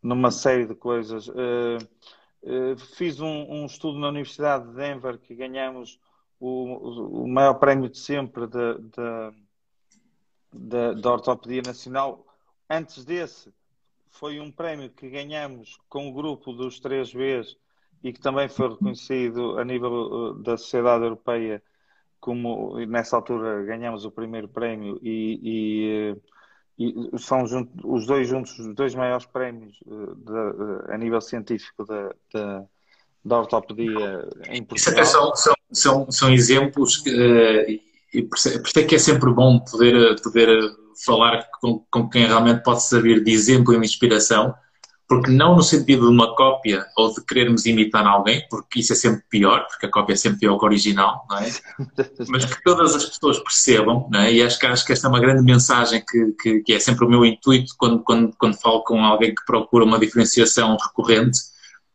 numa série de coisas. Uh, uh, fiz um, um, estudo na Universidade de Denver que ganhamos o, o maior prémio de sempre da, da Ortopedia Nacional. Antes desse, foi um prémio que ganhamos com o grupo dos 3Bs e que também foi reconhecido a nível uh, da Sociedade Europeia como nessa altura ganhamos o primeiro prémio e, e, e são junto, os dois juntos os dois maiores prémios uh, de, a nível científico da, da, da ortopedia em Portugal. São, são, são, são exemplos que, e por isso é que é sempre bom poder, poder falar com, com quem realmente pode servir de exemplo e de inspiração, porque não no sentido de uma cópia ou de querermos imitar alguém, porque isso é sempre pior, porque a cópia é sempre pior que o original, não é? Mas que todas as pessoas percebam, não é? E acho que, acho que esta é uma grande mensagem que, que, que é sempre o meu intuito quando, quando, quando falo com alguém que procura uma diferenciação recorrente,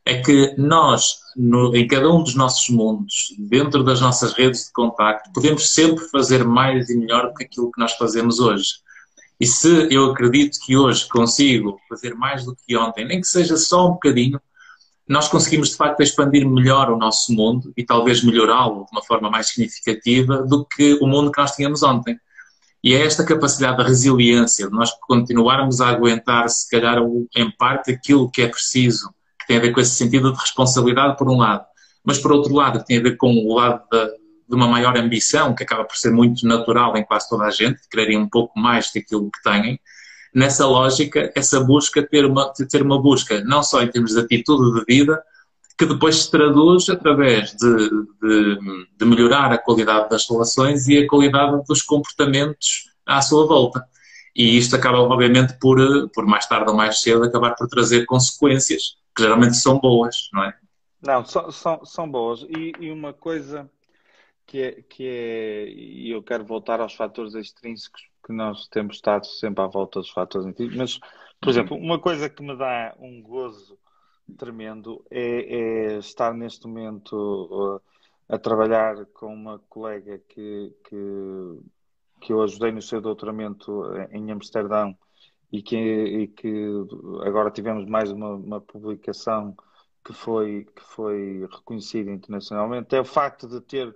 é que nós, no, em cada um dos nossos mundos, dentro das nossas redes de contacto, podemos sempre fazer mais e melhor do que aquilo que nós fazemos hoje. E se eu acredito que hoje consigo fazer mais do que ontem, nem que seja só um bocadinho, nós conseguimos de facto expandir melhor o nosso mundo e talvez melhorá-lo de uma forma mais significativa do que o mundo que nós tínhamos ontem. E é esta capacidade da resiliência, de nós continuarmos a aguentar, se calhar, em parte, aquilo que é preciso, que tem a ver com esse sentido de responsabilidade, por um lado, mas por outro lado, que tem a ver com o lado da, de uma maior ambição, que acaba por ser muito natural em quase toda a gente, quererem um pouco mais daquilo que têm, nessa lógica, essa busca, ter uma, ter uma busca, não só em termos de atitude de vida, que depois se traduz através de, de, de melhorar a qualidade das relações e a qualidade dos comportamentos à sua volta. E isto acaba, obviamente, por, por mais tarde ou mais cedo, acabar por trazer consequências que geralmente são boas, não é? Não, são, são, são boas. E, e uma coisa que é, que é, e eu quero voltar aos fatores extrínsecos, que nós temos estado sempre à volta dos fatores intrínsecos, mas, por uhum. exemplo, uma coisa que me dá um gozo tremendo é, é estar neste momento uh, a trabalhar com uma colega que, que, que eu ajudei no seu doutoramento em Amsterdão e que, e que agora tivemos mais uma, uma publicação que foi, que foi reconhecida internacionalmente. É o facto de ter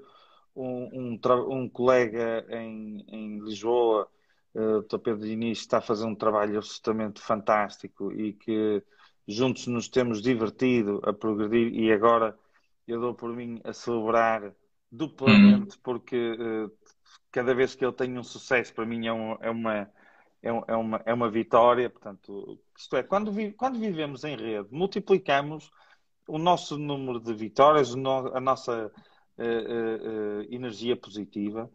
um, um, um colega em, em Lisboa, uh, Dr. Pedro Diniz, está a fazer um trabalho absolutamente fantástico e que juntos nos temos divertido a progredir e agora eu dou por mim a celebrar duplamente uhum. porque uh, cada vez que ele tem um sucesso para mim é, um, é uma é, é, uma, é uma vitória, portanto, isto é, quando, vi, quando vivemos em rede, multiplicamos o nosso número de vitórias, a nossa uh, energia positiva.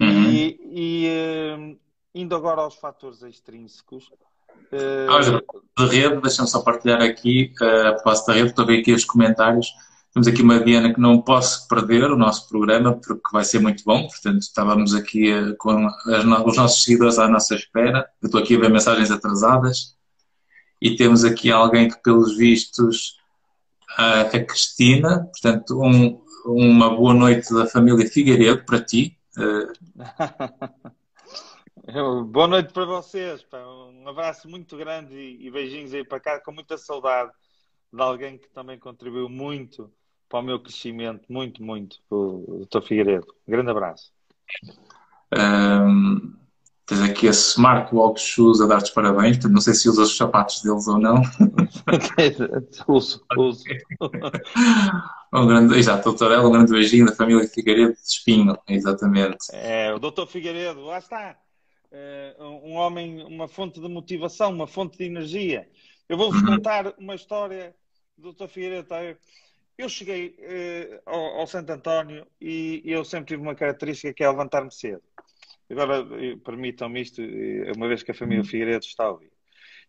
Uhum. E, e indo agora aos fatores extrínsecos. Uh... de rede, deixa-me só partilhar aqui a proposta da rede, estou a ver aqui os comentários. Temos aqui uma Diana que não posso perder o nosso programa porque vai ser muito bom. Portanto, estávamos aqui com os nossos seguidores à nossa espera. Eu estou aqui a ver mensagens atrasadas. E temos aqui alguém que, pelos vistos, a Cristina, portanto, um, uma boa noite da família Figueiredo para ti. boa noite para vocês. Um abraço muito grande e beijinhos aí para cá, com muita saudade de alguém que também contribuiu muito para o meu crescimento, muito, muito, o Dr. Figueiredo. Um grande abraço. Um, aqui a Smart Walk Shoes a dar-te parabéns, não sei se usas os sapatos deles ou não. uso, uso. Um grande, exato, doutor Ela, um grande beijinho da família Figueiredo de Espinho, exatamente. É, o doutor Figueiredo, lá está. É, um homem, uma fonte de motivação, uma fonte de energia. Eu vou-vos uhum. contar uma história do doutor Figueiredo. Tá? Eu cheguei uh, ao, ao, Santo António e eu sempre tive uma característica que é levantar-me cedo. Agora, permitam-me isto, uma vez que a família uhum. Figueiredo está a ouvir.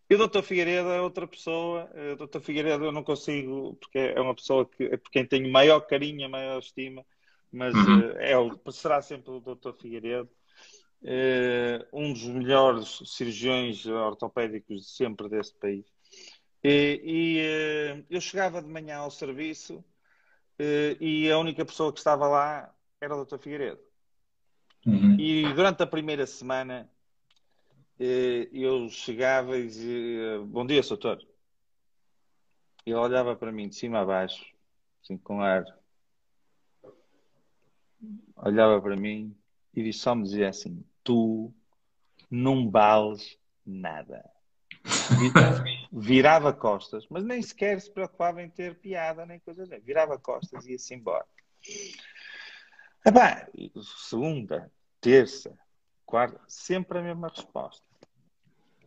E o Dr. Figueiredo é outra pessoa. Eh, o Dr. Figueiredo eu não consigo, porque é uma pessoa que, é por quem tenho maior carinho, maior estima, mas uhum. Eh, é será sempre o Dr. Figueiredo. Uh, um dos melhores cirurgiões ortopédicos de sempre deste país. E, e eh, eu chegava de manhã ao serviço eh, e a única pessoa que estava lá era o Dr. Figueiredo. Uhum. E durante a primeira semana eh, eu chegava e dizia: Bom dia, doutor. Ele olhava para mim de cima a baixo, assim com ar. Olhava para mim e só me dizia assim: Tu não vales nada. Virava costas, mas nem sequer se preocupava em ter piada nem coisa assim. Virava costas e ia-se embora. Epá, segunda, terça, quarta, sempre a mesma resposta.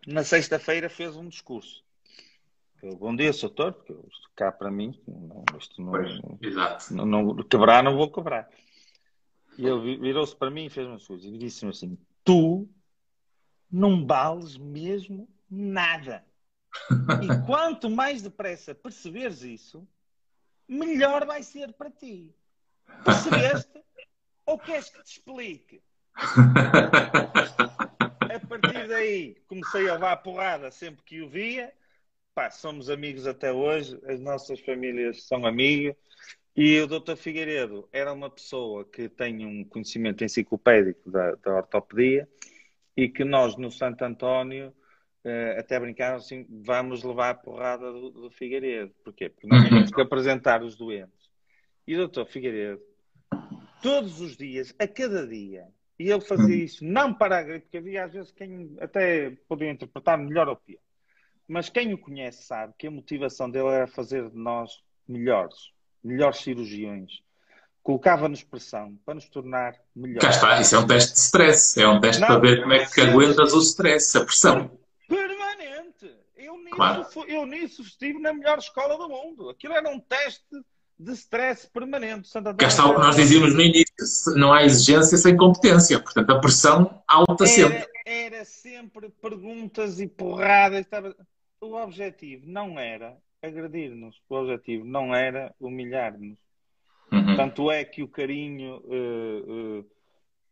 Na sexta-feira fez um discurso. Eu, Bom dia, doutor, porque cá para mim, não, isto não, pois, não, não, quebrar, não vou cobrar. E ele virou-se para mim e fez uma coisa e disse-me assim: Tu não vales mesmo nada. E quanto mais depressa perceberes isso, melhor vai ser para ti. Percebeste? Ou queres que te explique? A partir daí comecei a levar a porrada sempre que o via. Pá, somos amigos até hoje, as nossas famílias são amigas. E o Dr. Figueiredo era uma pessoa que tem um conhecimento enciclopédico da, da ortopedia e que nós no Santo António uh, até brincaram assim, vamos levar a porrada do, do Figueiredo. Porquê? Porque nós temos que apresentar os doentes. E o doutor Figueiredo, todos os dias, a cada dia, e ele fazia uhum. isso não para a gripe, porque havia às vezes quem até podia interpretar melhor ou pior. Mas quem o conhece sabe que a motivação dele era fazer de nós melhores, melhores cirurgiões. Colocava-nos pressão para nos tornar melhores. Já está, isso é um teste de stress. É um teste não, para ver como é que aguentas o stress, a pressão. Eu nisso, claro. eu nisso estive na melhor escola do mundo. Aquilo era um teste de stress permanente. Cá está o que nós dizíamos no início: não há exigência sem competência, portanto, a pressão alta era, sempre. Era sempre perguntas e porradas. O objetivo não era agredir-nos, o objetivo não era humilhar-nos. Uhum. Tanto é que o carinho uh, uh,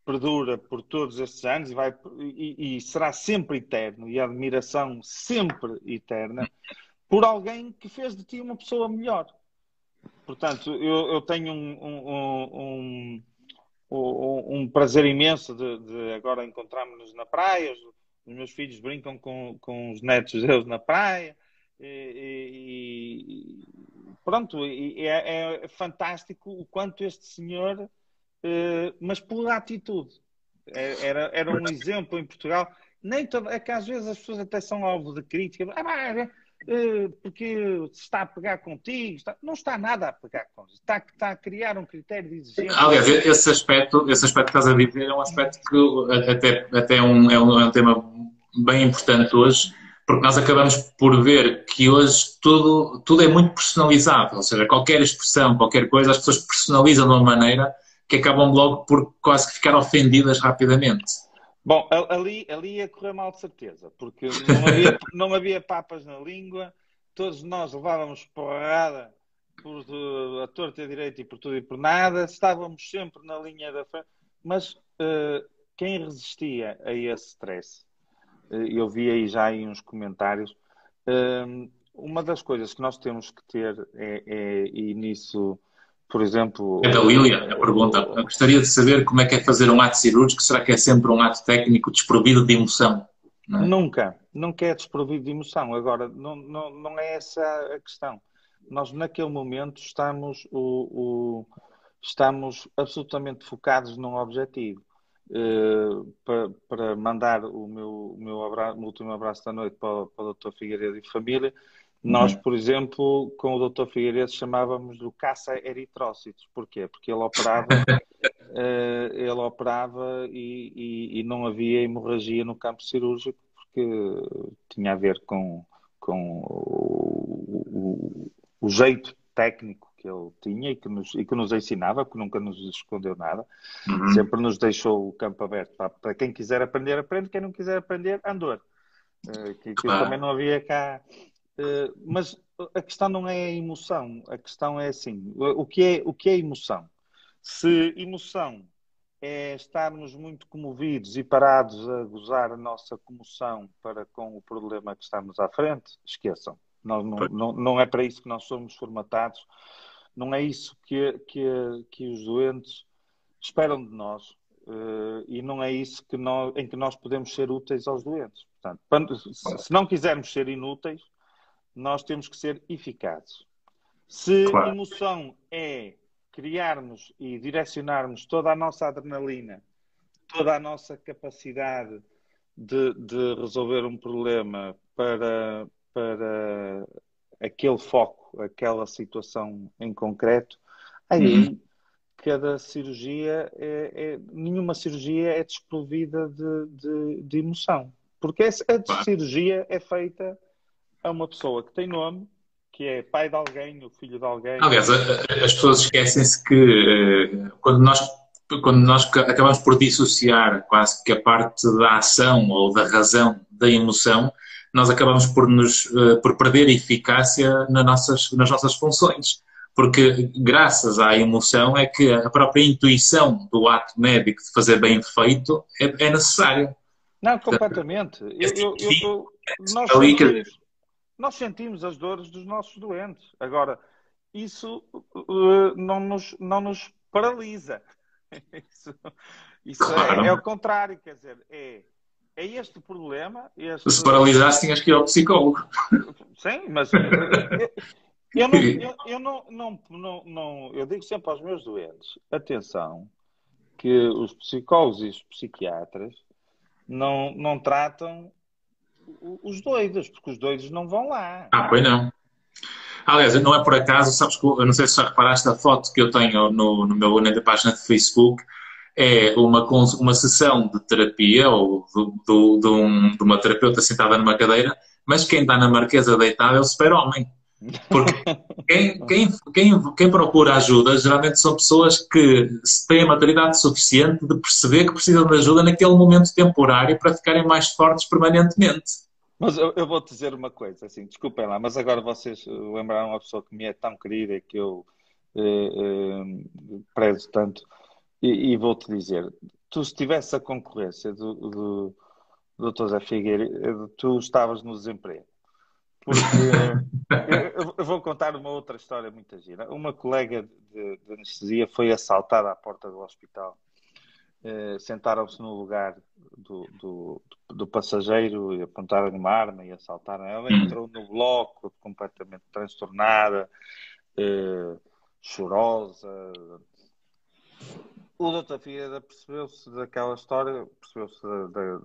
perdura por todos estes anos e, vai, e, e, será sempre eterno, e a admiração sempre eterna, por alguém que fez de ti uma pessoa melhor. Portanto, eu, eu tenho um, um, um, um, prazer imenso de, de agora encontrarmos-nos na praia. Os, os, meus filhos brincam com, com os netos deles na praia. E, e pronto, e é, é fantástico o quanto este senhor eh, mas por atitude. É, era, era um exemplo em Portugal. Nem todo, é que às vezes as pessoas até são alvo de crítica. Ah, porque se está a pegar contigo, está, não está nada a pegar contigo, está, está a criar um critério de exigência. Aliás, esse aspecto, esse aspecto que estás a dizer é um aspecto que até, até é, um, é, um, é um tema bem importante hoje, porque nós acabamos por ver que hoje tudo, tudo é muito personalizado, ou seja, qualquer expressão, qualquer coisa, as pessoas personalizam de uma maneira que acabam logo por quase que ficar ofendidas rapidamente. Bom, ali, ali ia correr mal de certeza, porque não havia, não havia papas na língua, todos nós levávamos porrada por a torta e a direita e por tudo e por nada, estávamos sempre na linha da frente, mas uh, quem resistia a esse stress, uh, eu vi aí já aí uns comentários, uma das coisas que nós temos que ter é, é e nisso por exemplo. É da Lilia, a pergunta. Eu gostaria de saber como é que é fazer um ato cirúrgico. Será que é sempre um ato técnico desprovido de emoção? É? Nunca, nunca é desprovido de emoção. Agora, não, não, não é essa a questão. Nós, naquele momento, estamos, o, o estamos absolutamente focados num objetivo. Uh, para, para, mandar o meu, o meu, abraço, o último abraço da noite para, para o Dr. Figueiredo e família, nós, uhum. por exemplo, com o Dr. Figueiredo chamávamos do caça eritrócitos. Porquê? Porque ele operava, uh, ele operava e, e, e, não havia hemorragia no campo cirúrgico porque tinha a ver com, com o, o, o jeito técnico que ele tinha e que nos, e que nos ensinava, porque nunca nos escondeu nada. Uhum. Sempre nos deixou o campo aberto para, para, quem quiser aprender, aprende, quem não quiser aprender, andor. Uh, que, que claro. também não havia cá eh, mas a questão não é a emoção, a questão é assim: o que é, o que é emoção? Se emoção é estarmos muito comovidos e parados a gozar a nossa comoção para com o problema que estamos à frente, esqueçam. Nós não, não, não é para isso que nós somos formatados, não é isso que, que, que os doentes esperam de nós uh, e não é isso que nós, em que nós podemos ser úteis aos doentes. Portanto, se não quisermos ser inúteis, nós temos que ser eficazes. Se claro. emoção é criarmos e direcionarmos toda a nossa adrenalina, toda a nossa capacidade de, de resolver um problema para, para aquele foco, aquela situação em concreto, aí uhum. cada cirurgia é, é, nenhuma cirurgia é desprovida de, de, de emoção. Porque a cirurgia é feita a uma pessoa que tem nome, que é pai de alguém, o filho de alguém. Aliás, as pessoas esquecem-se que eh, quando nós quando nós acabamos por dissociar quase que a parte da ação ou da razão da emoção, nós acabamos por, nos, eh, por perder eficácia nas nossas, nas nossas funções. Porque graças à emoção é que a própria intuição do ato médico de fazer bem feito é, é necessária. Não, completamente. Eu, eu, eu, nós, sentimos, nós sentimos as dores dos nossos doentes. Agora, isso uh, não, nos, não nos paralisa. Isso, isso é, claro. é, é, o contrário, quer dizer, é, é este problema. Este... Se paralisasse, tinhas que ir ao psicólogo. Sim, mas eu, eu, não, eu, eu não, não, não, não, eu digo sempre aos meus doentes: atenção, que os psicólogos e os psiquiatras não, não tratam os doidos, porque os doidos não vão lá. Ah, pois não. Aliás, não é por acaso, sabes que eu não sei se já reparaste a foto que eu tenho no, no meu, na página de Facebook, é uma, uma sessão de terapia ou de, de, de, um, de uma terapeuta sentada numa cadeira, mas quem está na marquesa deitado é o super-homem. Porque quem, quem, quem, quem, procura ajuda geralmente são pessoas que têm a maturidade suficiente de perceber que precisam de ajuda naquele momento temporário para ficarem mais fortes permanentemente. Mas eu, eu vou-te dizer uma coisa, assim, desculpem lá, mas agora vocês lembraram uma pessoa que me é tão querida e que eu eh, eh, prezo tanto, e, e vou-te dizer, tu se tivesse a concorrência do, do, do Dr. Zé Figueiredo, tu estavas no desemprego. Porque eu, eu, vou contar uma outra história muito gira. Uma colega de, de anestesia foi assaltada à porta do hospital eh, sentaram-se no lugar do, do, do passageiro e apontaram uma arma e assaltaram. Ela uhum. entrou no bloco completamente transtornada, eh, chorosa. O doutor Figueiredo percebeu-se daquela história, percebeu-se da,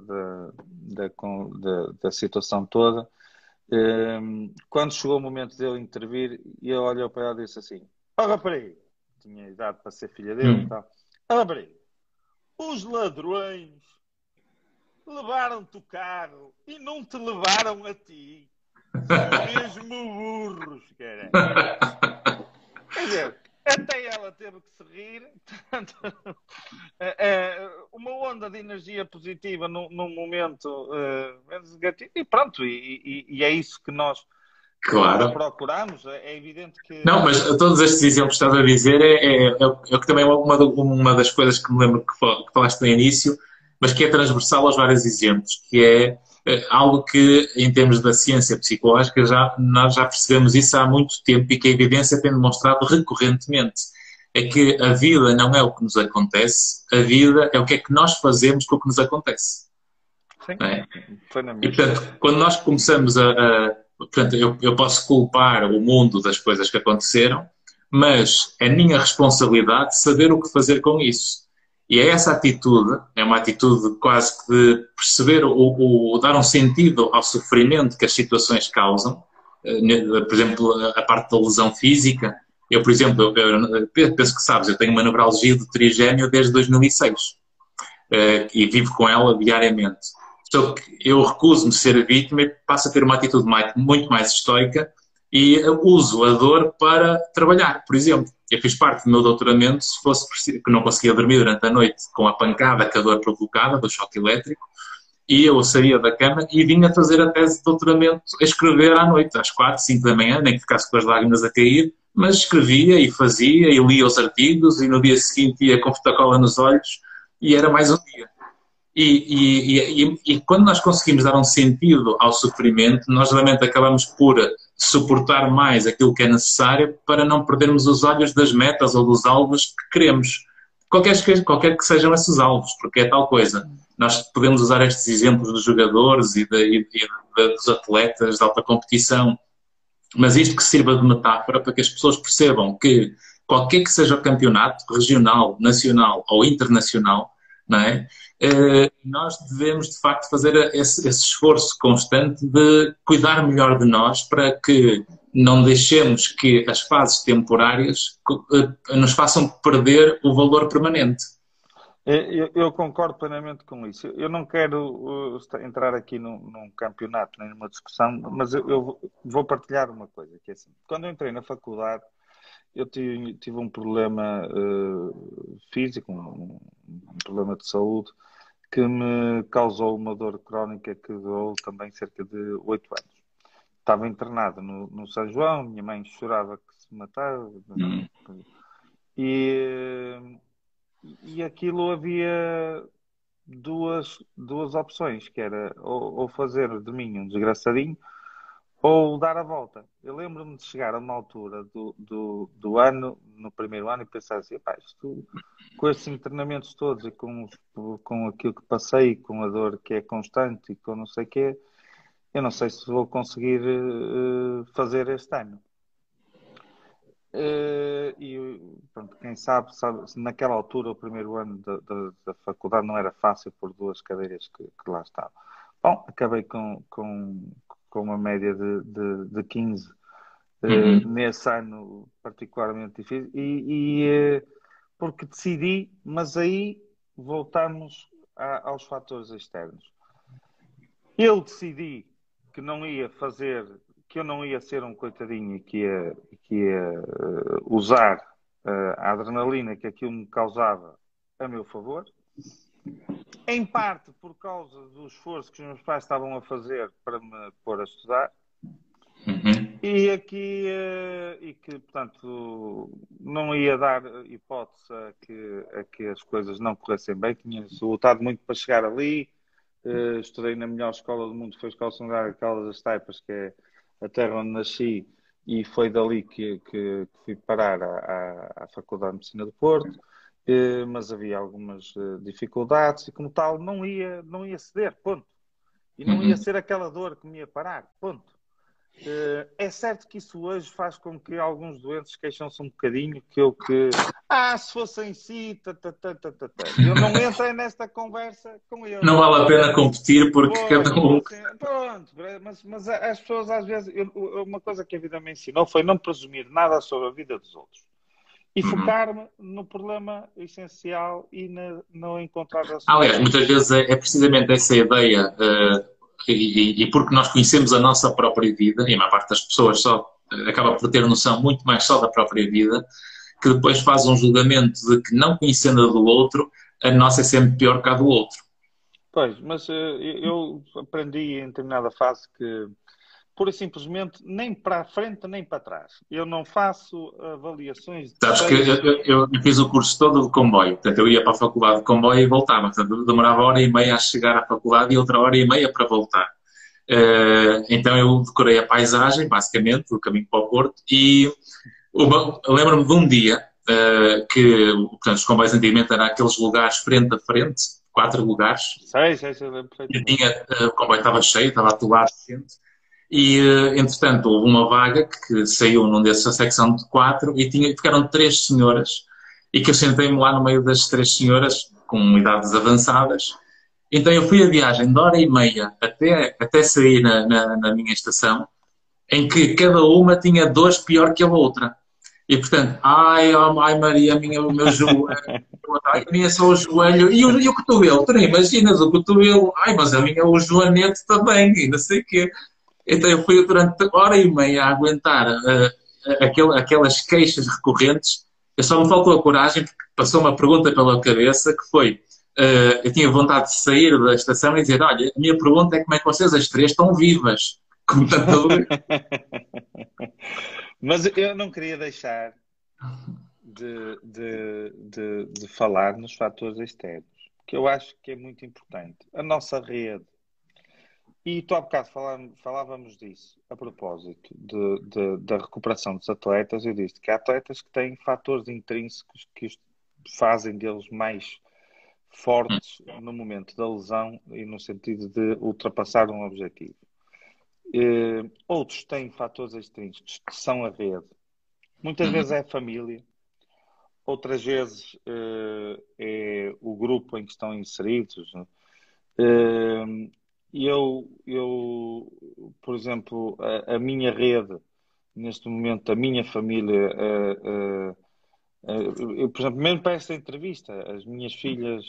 da, da, da, situação toda. Eh, quando chegou o momento dele intervir, ele olhou para ela e disse assim: para aí, tinha idade para ser filha dele hum. e tal. Para aí, os ladrões levaram-te o carro e não te levaram a ti. São mesmo burros, cara. Quer dizer, até ela teve que se rir. Portanto, é, é, uma onda de energia positiva num, num momento uh, negativo. E pronto, e, e, e, é isso que nós claro. procuramos. É, é evidente que. Não, mas todos estes exemplos que estás a dizer é, é, é, é que também é uma, uma das coisas que me lembro que, falaste no início, mas que é transversal aos vários exemplos, que é algo que, em termos da ciência psicológica, já, nós já percebemos isso há muito tempo e que a evidência tem demonstrado recorrentemente. É que a vida não é o que nos acontece, a vida é o que é que nós fazemos com o que nos acontece. Sim, é? E, portanto, quando nós começamos a, a portanto, eu, eu posso culpar o mundo das coisas que aconteceram, mas é minha responsabilidade saber o que fazer com isso. E é essa atitude, é uma atitude quase que de perceber ou, dar um sentido ao sofrimento que as situações causam, eh, por exemplo, a parte da lesão física. Eu, por exemplo, eu, eu penso que sabes, eu tenho uma neuralgia do trigêmeo desde 2006 eh, e vivo com ela diariamente. Só que eu recuso-me ser vítima e passo a ter uma atitude muito mais estoica e uso a dor para trabalhar. Por exemplo, eu fiz parte do meu doutoramento se fosse que não conseguia dormir durante a noite com a pancada que a dor provocava, do choque elétrico, e eu saía da cama e vinha fazer a tese de doutoramento a escrever à noite, às quatro, cinco da manhã, nem que ficasse com as lágrimas a cair, mas escrevia e fazia e lia os artigos e no dia seguinte ia com fotocóla nos olhos e era mais um dia. E, e, e, e, quando nós conseguimos dar um sentido ao sofrimento, nós realmente acabamos por suportar mais aquilo que é necessário para não perdermos os olhos das metas ou dos alvos que queremos. Qualquer, qualquer que sejam esses alvos, porque é tal coisa. Nós podemos usar estes exemplos dos jogadores e, de, de, dos atletas de alta competição, mas isto que sirva de metáfora para que as pessoas percebam que qualquer que seja o campeonato, regional, nacional ou internacional, não é? Eh, nós devemos de facto fazer esse, esse, esforço constante de cuidar melhor de nós para que não deixemos que as fases temporárias eh, nos façam perder o valor permanente. Eu, eu, concordo plenamente com isso. Eu não quero entrar aqui num, num, campeonato nem numa discussão, mas eu, eu, vou partilhar uma coisa que é assim. Quando eu entrei na faculdade, eu tive, tive um problema uh, físico, um, um, problema de saúde, que me causou uma dor crónica que durou também cerca de oito anos. Estava internado no, no, São João, minha mãe chorava que se matava. Hum. E e aquilo havia duas, duas opções, que era ou, ou, fazer de mim um desgraçadinho ou dar a volta. Eu lembro-me de chegar a uma altura do, do, do, ano, no primeiro ano, e pensar assim, isto, com estes internamentos todos e com, com aquilo que passei, com a dor que é constante e com não sei o quê, eu não sei se vou conseguir uh, fazer este ano. Uh, e pronto, quem sabe, sabe, naquela altura, o primeiro ano da, da, da faculdade não era fácil por duas cadeiras que, que lá estavam. Bom, acabei com, com, com uma média de, de, de 15 uh, uhum. nesse ano particularmente difícil e, e uh, porque decidi, mas aí voltamos a, aos fatores externos. Eu decidi que não ia fazer que eu não ia ser um coitadinho e que ia, que ia uh, usar uh, a adrenalina que aquilo me causava a meu favor. Em parte por causa do esforço que os meus pais estavam a fazer para me pôr a estudar. Uhum. E aqui, uh, e que, portanto, não ia dar hipótese a que, a que as coisas não corressem bem. Tinha lutado muito para chegar ali. Uh, estudei na melhor escola do mundo, foi a Escola Secundária Caldas das Taipas, que é a terra onde nasci e foi dali que, que, que fui parar à, à, Faculdade de Medicina do Porto, eh, mas havia algumas eh, dificuldades e como tal não ia, não ia ceder, ponto. E não ia uhum. ser aquela dor que me ia parar, ponto. Uh, é certo que isso hoje faz com que alguns doentes queixam-se um bocadinho que eu que ah, se fosse em si, ta, ta, ta, ta, ta, eu não entrei nesta conversa com ele. Não vale a pena competir porque Pô, cada um. Pronto, mas, mas as pessoas às vezes, eu, uma coisa que a vida me ensinou foi não presumir nada sobre a vida dos outros e uhum. focar-me no problema essencial e na, no encontrar a solução. Aliás, muitas vezes é, é precisamente essa ideia. Uh e, e, porque nós conhecemos a nossa própria vida, e a maior parte das pessoas só acaba por ter noção muito mais só da própria vida, que depois faz um julgamento de que não conhecendo a do outro, a nossa é sempre pior que a do outro. Pois, mas uh, eu aprendi em determinada fase que pura e simplesmente nem para a frente nem para trás. Eu não faço avaliações. De Sabes que eu, eu, fiz o curso todo de comboio, portanto eu ia para a faculdade de comboio e voltava, portanto demorava hora e meia a chegar à faculdade e outra hora e meia para voltar. Uh, então eu decorei a paisagem, basicamente, do caminho para o Porto e lembro-me de um dia uh, que portanto, os comboios antigamente eram aqueles lugares frente a frente, quatro lugares. Sei, sei, sei. E tinha, uh, o comboio estava cheio, estava a atolar gente e, eh, entretanto, houve uma vaga que saiu num desses, secção de quatro, e tinha, ficaram três senhoras, e que eu sentei-me lá no meio das três senhoras, com idades avançadas. Então eu fui a viagem de hora e meia até, até sair na, na, na minha estação, em que cada uma tinha dores pior que a outra. E portanto, ai, oh, ai Maria, minha, o meu joelho, ai, minha só o joelho, e o, e o cotovelo, tu nem imaginas o cotovelo, ai, mas a minha o joanete também, e não sei o quê. Então eu fui durante hora e meia a aguentar uh, aquel, aquelas queixas recorrentes. Eu só me faltou a coragem porque passou uma pergunta pela cabeça que foi uh, eu tinha vontade de sair da estação e dizer, olha, a minha pergunta é como é que vocês as três estão vivas? Com tanta Mas eu não queria deixar de, de, de, de falar nos fatores externos. que eu acho que é muito importante. A nossa rede. E tu há bocado falávamos, disso, a propósito de, de, da recuperação dos atletas. Eu disse que há atletas que têm fatores intrínsecos que os fazem deles mais fortes no momento da lesão e no sentido de ultrapassar um objetivo. Uh, outros têm fatores extrínsecos que são a rede. Muitas uhum. vezes é a família, outras vezes uh, é o grupo em que estão inseridos. Uh, eu, eu, por exemplo, a, a, minha rede, neste momento, a minha família, eu, por exemplo, mesmo para esta entrevista, as minhas filhas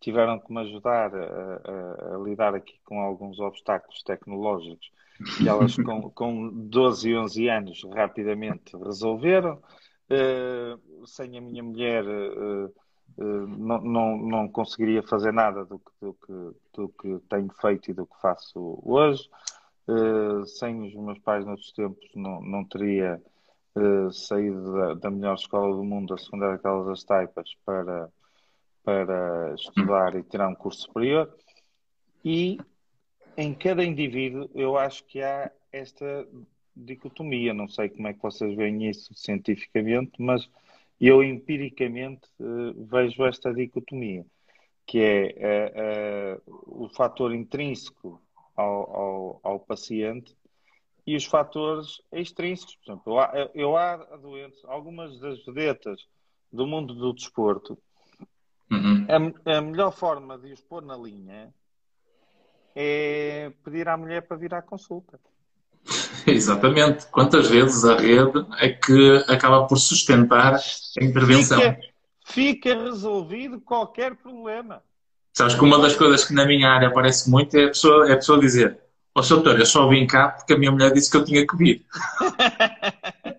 tiveram que me ajudar a, lidar aqui com alguns obstáculos tecnológicos que elas com, com 12 e 11 anos rapidamente resolveram. Uh, sem a minha mulher uh, não, não, não conseguiria fazer nada do que, do, que, do que tenho feito e do que faço hoje. sem os meus pais noutros tempos não, não teria saído da, da, melhor escola do mundo, a secundária Carlos das Taipas, para, para estudar e tirar um curso superior. E em cada indivíduo, eu acho que há esta dicotomia. Não sei como é que vocês veem isso cientificamente, mas eu empiricamente uh, vejo esta dicotomia, que é uh, uh, o fator intrínseco ao, ao, ao, paciente e os fatores extrínsecos. Por exemplo, eu há, eu há doentes, algumas das vedetas do mundo do desporto, uhum. a, a melhor forma de os pôr na linha é pedir à mulher para vir à consulta. Exatamente. Quantas vezes a rede é que acaba por sustentar a intervenção? Fica, fica resolvido qualquer problema. Sabes que uma das coisas que na minha área aparece muito é a pessoa, é a pessoa dizer: Ó oh, doutor, eu só vim cá porque a minha mulher disse que eu tinha que vir.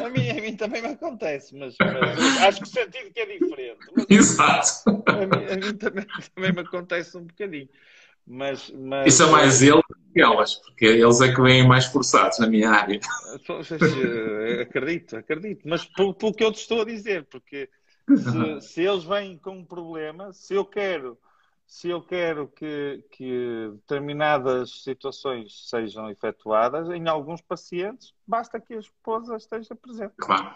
A mim, a mim também me acontece, mas, mas acho que o sentido que é diferente. Mas, Exato. A mim, a mim também, também, me acontece um bocadinho. Mas, mas... Isso é mais ele que elas, porque eles é que vêm mais forçados na minha área. acredito, acredito. Mas pelo, pelo que eu te estou a dizer, porque se, se eles vêm com um problema, se eu quero se eu quero que, que, determinadas situações sejam efetuadas, em alguns pacientes, basta que a esposa esteja presente. Claro.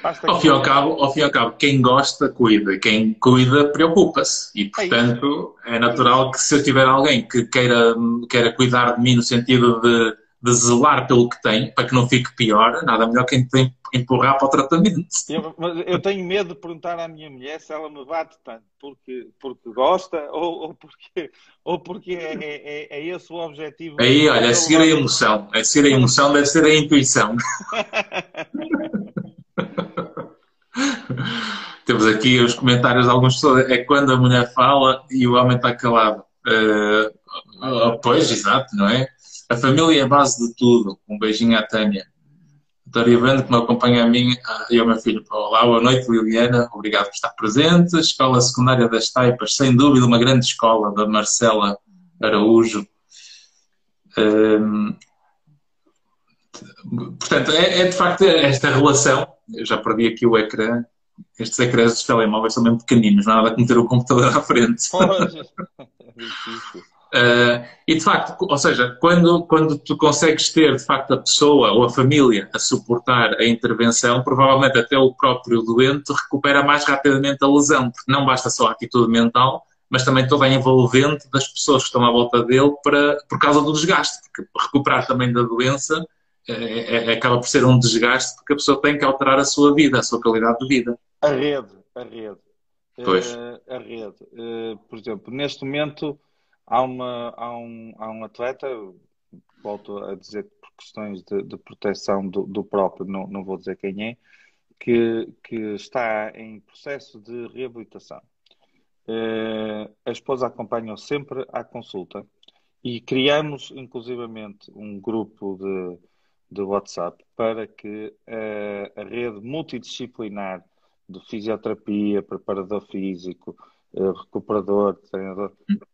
Basta ao, fim ao, cabo, ao fim e ao cabo, quem gosta, cuida. Quem cuida, preocupa-se. E, é portanto, é, é, natural que se eu tiver alguém que queira, queira cuidar de mim no sentido de de zelar pelo que tem, para que não fique pior, nada melhor que empurrar para o tratamento. Eu, eu tenho medo de perguntar à minha mulher se ela me bate tanto porque, porque gosta ou, ou porque, ou porque é, é, é, é esse o objetivo. Aí, olha, é seguir a emoção. É seguir a emoção, deve ser a intuição. Temos aqui os comentários de algumas pessoas. É quando a mulher fala e o homem está calado. Uh, pois, exato, não é? A família é a base de tudo. Um beijinho à Tânia. Doutora Ivana, que me acompanha a mim e ao meu filho. Olá, boa noite, Liliana. Obrigado por estar presente. Escola Secundária das Taipas, sem dúvida, uma grande escola da Marcela Araújo. Hum, portanto, é, é, de facto esta relação. Eu já perdi aqui o ecrã. Estes ecrãs dos telemóveis são mesmo pequeninos, não há nada como ter o computador à frente. é difícil. Uh, e de facto, ou seja, quando, quando tu consegues ter de facto a pessoa ou a família a suportar a intervenção, provavelmente até o próprio doente recupera mais rapidamente a lesão, porque não basta só a atitude mental, mas também toda a envolvente das pessoas que estão à volta dele para, por causa do desgaste, porque recuperar também da doença é, é, acaba por ser um desgaste, porque a pessoa tem que alterar a sua vida, a sua qualidade de vida. A rede, a rede. Pois. Uh, a rede. Uh, por exemplo, neste momento Há, uma, há, um, há um atleta, volto a dizer por questões de, de proteção do, do, próprio, não, não vou dizer quem é, que, que está em processo de reabilitação. Uh, a esposa acompanha-o sempre à consulta e criamos, inclusivamente, um grupo de, de WhatsApp para que uh, a rede multidisciplinar de fisioterapia, preparador físico, recuperador, treinador,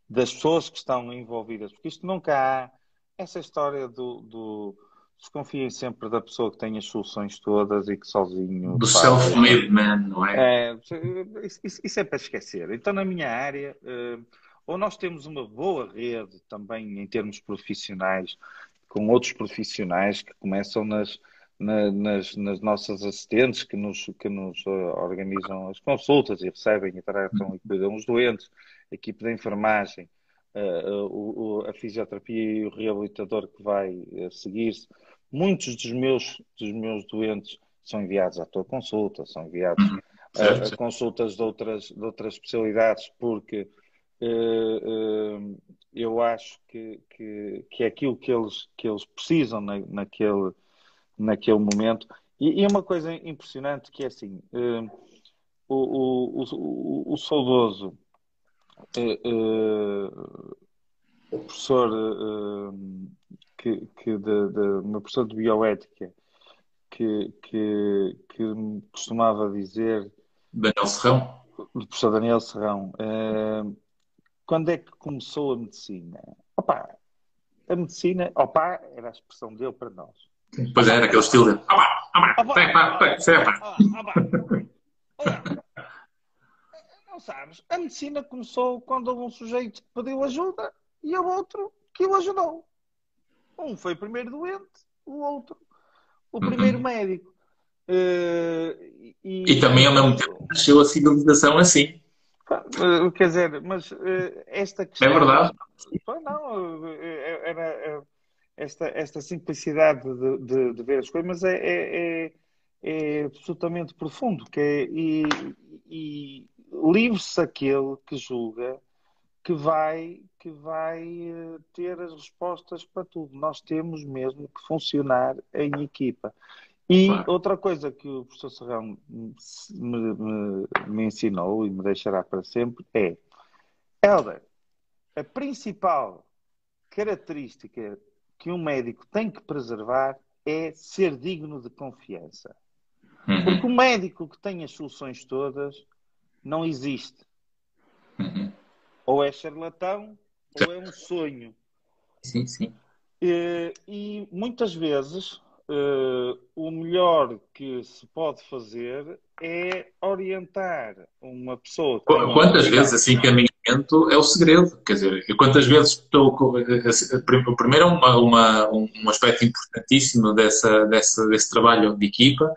das pessoas que estão envolvidas, porque isto nunca há essa história do, do desconfiem sempre da pessoa que tem as soluções todas e que sozinho. Do self-made man, não é? é isso, isso, é para esquecer. Então, na minha área, uh, ou nós temos uma boa rede também em termos profissionais, com outros profissionais que começam nas, na, nas, nas, nossas assistentes que nos, que nos uh, organizam as consultas e recebem e tratam e cuidam os doentes, a equipe de enfermagem, uh, o, a fisioterapia e o reabilitador que vai uh, seguir-se. Muitos dos meus, dos meus doentes são enviados à tua consulta, são enviados uhum. a, a, consultas de outras, de outras especialidades, porque eu acho que, que, que é aquilo que eles, que eles precisam na, naquele naquele momento. E, e uma coisa impressionante que é assim, uh, o, o, o, o, saudoso uh, uh, professor que, que de, de, uma professor de bioética que, que, que costumava dizer Daniel Serrão o professor Daniel Serrão quando é que começou a medicina? Opa, a medicina, opa, era a expressão dele para nós Pois era, aquele estilo de. Não sabes, a medicina começou quando houve um sujeito que pediu ajuda e o outro que o ajudou. Um foi o primeiro doente, o outro o primeiro uhum. médico. Uh, e, e, também ao mesmo tempo nasceu a civilização assim. Uh, quer dizer, mas uh, esta questão. É verdade. Não, era esta, esta simplicidade de, de, de ver as coisas, mas é, é, é, é absolutamente profundo. Que é, e, e livre-se aquele que julga que vai, que vai eh, ter as respostas para tudo. Nós temos mesmo que funcionar em equipa. E claro. outra coisa que o professor Serrão me, me, me, ensinou e me deixará para sempre é, Helder, a principal característica que um médico tem que preservar é ser digno de confiança. Uhum. Porque o médico que tem as soluções todas não existe. Uhum. Ou é charlatão ou é um sonho. Sim, sim. E, e muitas vezes uh, o melhor que se pode fazer é orientar uma pessoa. Quantas vezes assim caminho é o segredo. Quer dizer, quantas vezes estou. O primeiro é uma, uma, um aspecto importantíssimo dessa, dessa, desse trabalho de equipa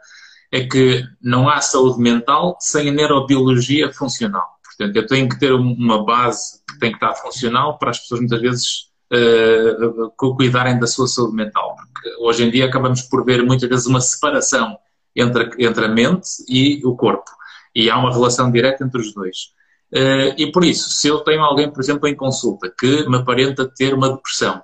é que não há saúde mental sem a neurobiologia funcional. Portanto, eu tenho que ter uma base que tem que estar funcional para as pessoas muitas vezes uh, cuidarem da sua saúde mental. Porque hoje em dia acabamos por ver muitas vezes uma separação entre, entre a mente e o corpo. E há uma relação direta entre os dois. Uh, e por isso, se eu tenho alguém, por exemplo, em consulta que me aparenta ter uma depressão,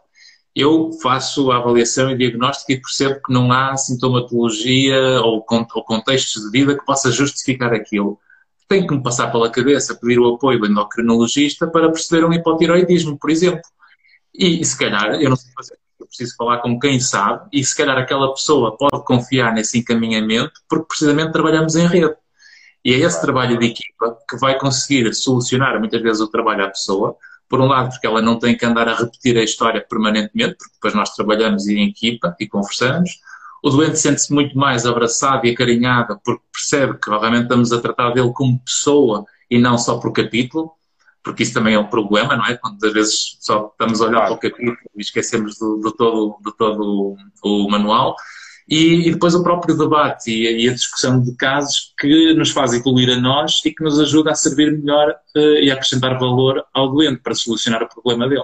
eu faço a avaliação e diagnóstico e percebo que não há sintomatologia ou, ou contextos de vida que possa justificar aquilo. Tenho que me passar pela cabeça, pedir o apoio do endocrinologista para perceber um hipotiroidismo, por exemplo. E, e se calhar, eu não sei fazer, eu preciso falar com quem sabe, e se calhar aquela pessoa pode confiar nesse encaminhamento, porque precisamente trabalhamos em rede. E é esse trabalho de equipa que vai conseguir solucionar muitas vezes o trabalho à pessoa. Por um lado, porque ela não tem que andar a repetir a história permanentemente, porque depois nós trabalhamos em equipa e conversamos. O doente sente-se muito mais abraçado e acarinhado porque percebe que realmente estamos a tratar dele como pessoa e não só por capítulo, porque isso também é um problema, não é? Quando às vezes só estamos a olhar para o capítulo e esquecemos do, do todo, do todo o manual. E, e depois o próprio debate e, e, a discussão de casos que nos faz evoluir a nós e que nos ajuda a servir melhor uh, e a acrescentar valor ao doente para solucionar o problema dele.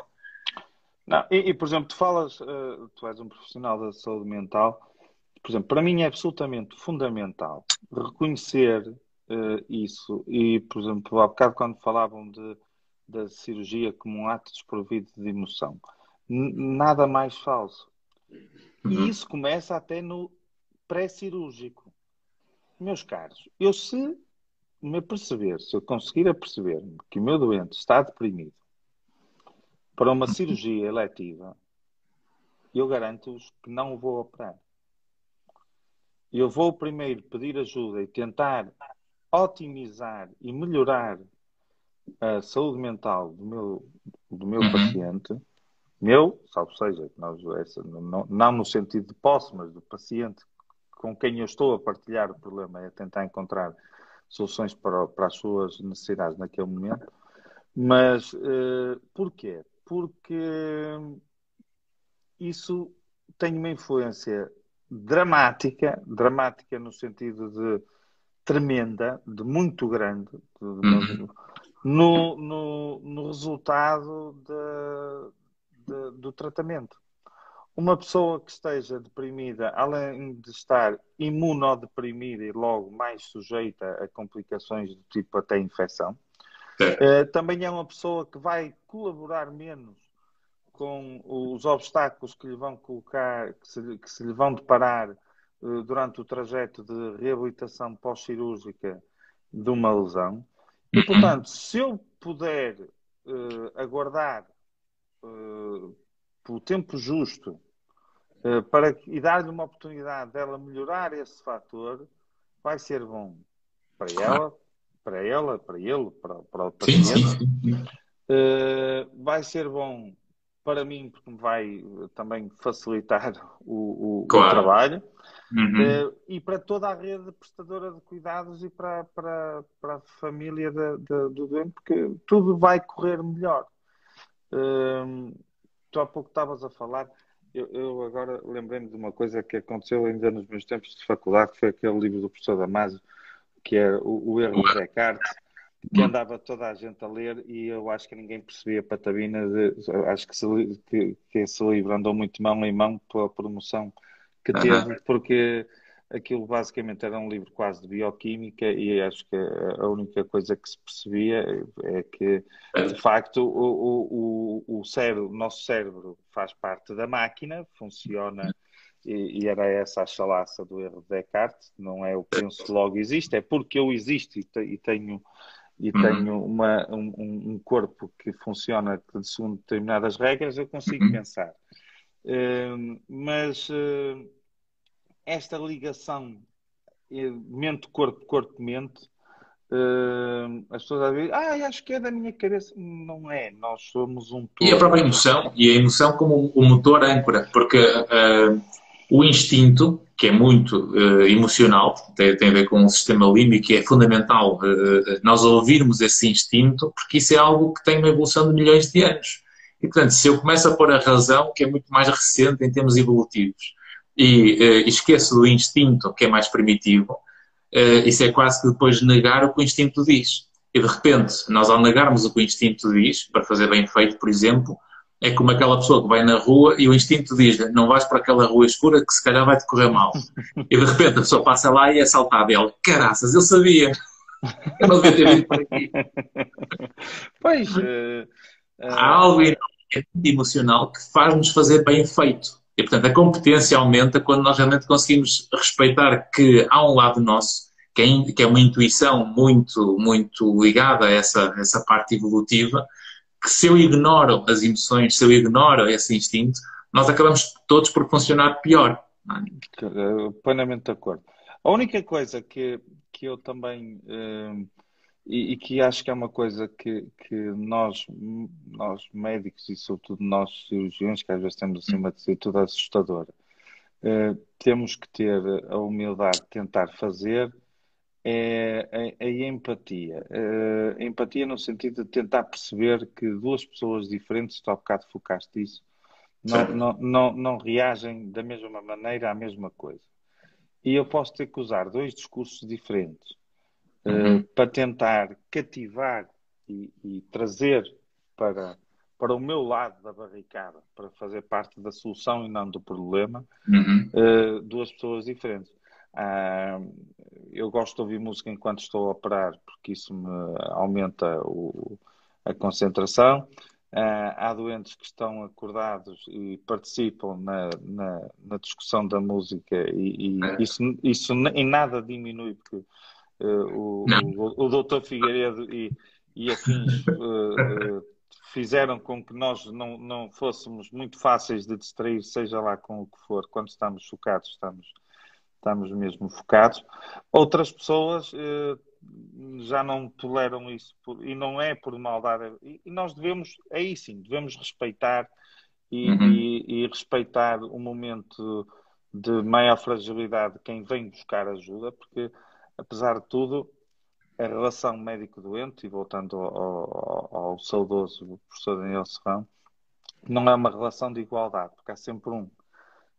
Não, e, e por exemplo, tu falas, uh, tu és um profissional da saúde mental, por exemplo, para mim é absolutamente fundamental reconhecer uh, isso. E, por exemplo, há bocado quando falavam de, da cirurgia como um ato desprovido de emoção, nada mais falso Uhum. E isso começa até no pré-cirúrgico. Meus caros, eu se me perceber, se eu conseguir aperceber que o meu doente está deprimido para uma cirurgia eletiva, eu garanto-vos que não o vou operar. Eu vou primeiro pedir ajuda e tentar otimizar e melhorar a saúde mental do meu, do meu uhum. paciente meu, salvo seja, nós, essa, não, não no sentido de posse, mas do paciente com quem eu estou a partilhar o problema, é tentar encontrar soluções para, para as suas necessidades naquele momento. Mas uh, porquê? Porque isso tem uma influência dramática, dramática no sentido de tremenda, de muito grande, de, uhum. No, no, no, resultado de, de, do tratamento. Uma pessoa que esteja deprimida, além de estar imunodeprimida e logo mais sujeita a complicações do tipo até infecção, eh, também é uma pessoa que vai colaborar menos com os obstáculos que lhe vão colocar, que se, que se lhe vão deparar uh, durante o trajeto de reabilitação pós-cirúrgica de uma lesão. E, portanto, se eu puder uh, aguardar uh, pelo tempo justo para, e dar-lhe uma oportunidade dela melhorar esse fator, vai ser bom para ela, para ela, para ele, para, para o paciente. vai ser bom para mim, porque me vai também facilitar o, o, claro. o trabalho, uhum. uh, e para toda a rede prestadora de cuidados e para, para, para a família de, de, do doente, porque tudo vai correr melhor. Uh, tu há pouco estavas a falar, eu, eu agora lembrei-me de uma coisa que aconteceu ainda nos meus tempos de faculdade, que foi aquele livro do professor Damasio, que é o, o Erro de Descartes, que andava toda a gente a ler e eu acho que ninguém percebia a patabina. De, acho que, se, que, que esse livro andou muito mão em mão pela promoção que teve, porque aquilo basicamente era um livro quase de bioquímica e acho que a única coisa que se percebia é que, de facto, o, o, o, cérebro, o nosso cérebro faz parte da máquina, funciona e, e era essa a chalaça do erro de Descartes, não é o penso logo existe, é porque eu existo e, te, e tenho e uhum. tenho uma, um, um, corpo que funciona segundo determinadas regras, eu consigo uhum. pensar. Mas uh, esta ligação mente, corpo, corpo, mente, uh, as pessoas às vezes, ah, acho que é da minha cabeça. Não é, nós somos um todo. E a própria emoção, e a emoção como o motor âncora, porque uh, o instinto que é muito uh, emocional, tem, tem, a ver com o sistema límbico, é fundamental uh, nós ouvirmos esse instinto, porque isso é algo que tem uma evolução de milhões de anos. E, portanto, se eu começo a pôr a razão, que é muito mais recente em termos evolutivos, e uh, esqueço do instinto, que é mais primitivo, isso é quase que depois negar o que o instinto diz. E, de repente, nós ao negarmos o que o instinto diz, para fazer bem feito, por exemplo, é como aquela pessoa que vai na rua e o instinto diz não vais para aquela rua escura que se calhar vai-te correr mal. E de repente a pessoa passa lá e é assaltada. E ela, caraças, eu sabia. Eu não devia ter vindo para aqui. Pois. Uh, uh... Há algo emocional que faz-nos fazer bem feito. E, portanto, a competência aumenta quando nós realmente conseguimos respeitar que há um lado nosso, que é, é uma intuição muito, muito ligada a essa, essa parte evolutiva, que se eu ignoro as emoções, se eu ignoro esse instinto, nós acabamos todos por funcionar pior. É? Plenamente de acordo. A única coisa que, que eu também uh, e, e, que acho que é uma coisa que, que nós, nós médicos e sobretudo nós cirurgiões, que às vezes temos acima de ser tudo assustador, uh, temos que ter a humildade de tentar fazer é a, a empatia. Uh, a empatia no sentido de tentar perceber que duas pessoas diferentes, tu há bocado focaste isso, não, não, não, não, reagem da mesma maneira à mesma coisa. E eu posso ter que usar dois discursos diferentes uh, uhum. para tentar cativar e, e, trazer para, para o meu lado da barricada, para fazer parte da solução e não do problema, uhum. uh, duas pessoas diferentes. Uh, eu gosto de ouvir música enquanto estou a operar, porque isso me aumenta o, a concentração. Uh, há doentes que estão acordados e participam na, na, na discussão da música e, e é. isso, isso em nada diminui, porque o, o, o doutor Figueiredo e, e afins uh, fizeram com que nós não, não fôssemos muito fáceis de distrair, seja lá com o que for, quando estamos chocados, estamos estamos mesmo focados. Outras pessoas eh, já não toleram isso por, e não é por maldade. E, e, nós devemos, aí sim, devemos respeitar e, uhum. e, e respeitar o momento de maior fragilidade de quem vem buscar ajuda, porque, apesar de tudo, a relação médico-doente, e voltando ao, ao, ao saudoso professor Daniel Serrão, não é uma relação de igualdade, porque há sempre um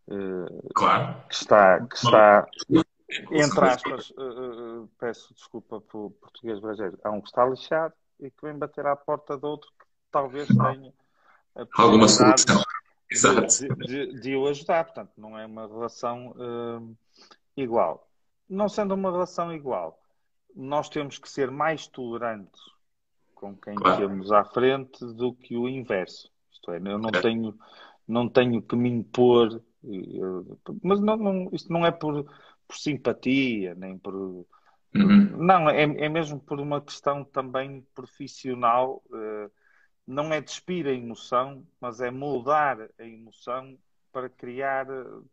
uh, claro. que está, que está entre aspas, uh, uh, peço desculpa por português brasileiro, há um que está lixado e que vem bater à porta do outro que talvez tenha alguma solução de, de, de, o ajudar. Portanto, não é uma relação igual. Não sendo uma relação igual, nós temos que ser mais tolerantes com quem claro. temos à frente do que o inverso. Isto é, eu não é. tenho, não tenho que me impor, eu, mas não, não, isto não é por, por simpatia, nem por. Uhum. Não, é, é mesmo por uma questão também profissional. Uh, não é despir a emoção, mas é moldar a emoção para criar,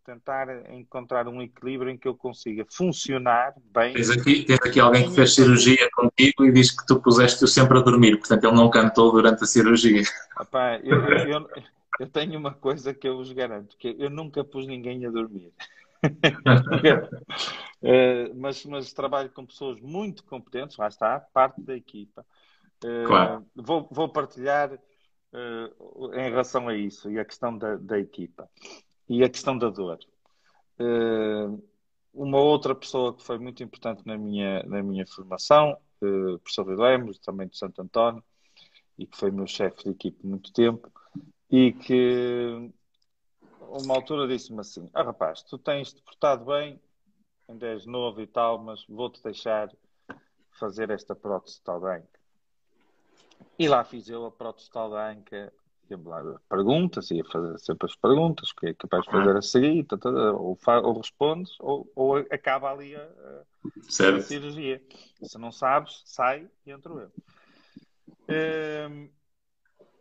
tentar encontrar um equilíbrio em que eu consiga funcionar bem. Tens aqui, tens aqui alguém que fez cirurgia contigo e diz que tu puseste-o sempre a dormir, portanto ele não cantou durante a cirurgia. Epá, eu, eu, eu, tenho uma coisa que eu vos garanto, que eu nunca pus ninguém a dormir. uh, mas, mas trabalho com pessoas muito competentes, lá está, parte da equipa. Uh, claro. vou, vou partilhar uh, em relação a isso e a questão da, da equipa e a questão da dor. Uh, uma outra pessoa que foi muito importante na minha, na minha formação, uh, professor Lemos, também de Santo António, e que foi meu chefe de equipe muito tempo, e que uma altura disse-me assim: Ah, rapaz, tu tens te portado bem, ainda és novo e tal, mas vou-te deixar fazer esta prótese tal bem. E lá fiz eu a protestal da ANCA, perguntas, ia fazer sempre as perguntas, que é capaz de fazer a seguir, tá, tá, ou, ou respondes, ou, ou acaba ali a, a, cirurgia. Se não sabes, sai e entro eu. Um,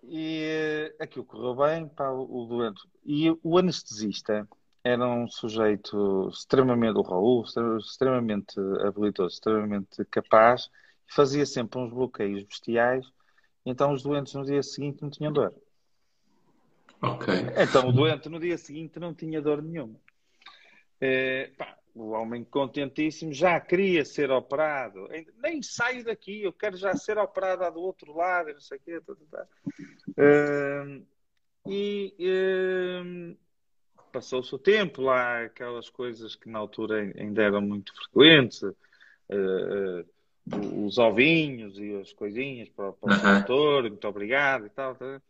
e aquilo correu bem para o, o doente. E o anestesista era um sujeito extremamente, o Raul, extremamente habilidoso, extremamente capaz, fazia sempre uns bloqueios bestiais então os doentes no dia seguinte não tinham dor. Ok. Então o doente no dia seguinte não tinha dor nenhuma. É, pá, o homem contentíssimo já queria ser operado. Nem saio daqui, eu quero já ser operado do outro lado, não sei o quê. Tá, tá, tá. É, e é, passou-se o tempo lá, aquelas coisas que na altura ainda eram muito frequentes. Os ovinhos e as coisinhas para, para o doutor, muito obrigado e tal. Tá?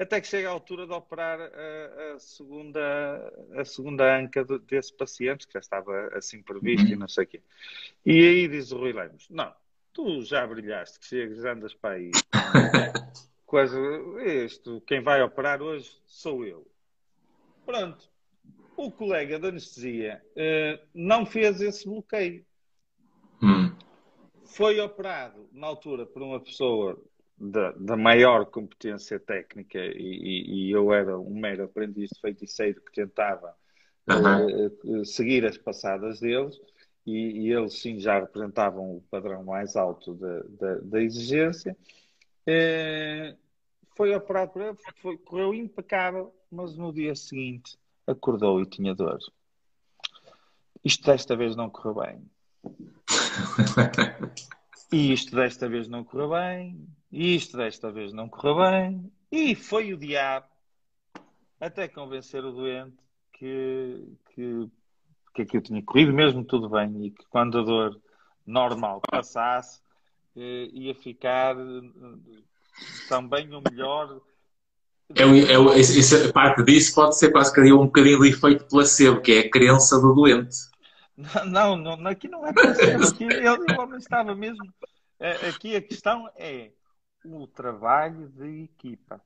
Até que chega a altura de operar a, a segunda, a segunda anca de, desse paciente, que já estava assim previsto uhum. e não sei o quê. E aí diz o Rui Lemos: Não, tu já brilhaste, que chegas, andas para aí. Coisa, isto, quem vai operar hoje sou eu. Pronto. O colega da anestesia uh, não fez esse bloqueio. Foi operado na altura por uma pessoa da, da maior competência técnica e, e, e, eu era um mero aprendiz de feiticeiro que tentava uhum. uh, seguir as passadas deles e, e, eles sim já representavam o padrão mais alto da, da, da exigência. Uh, foi operado por ele, foi, correu impecável, mas no dia seguinte acordou e tinha dor. Isto desta vez não correu bem. E isto desta vez não correu bem, e isto desta vez não correu bem, e foi o diabo até convencer o doente que, que, que aquilo tinha corrido mesmo tudo bem e que quando a dor normal passasse eh, ia ficar eh, também o melhor. É, é, isso, parte disso pode ser quase que um bocadinho de efeito placebo, que é a crença do doente. Não, não, aqui não é placebo. Aqui eu, estava mesmo. É, aqui a questão é o trabalho de equipa.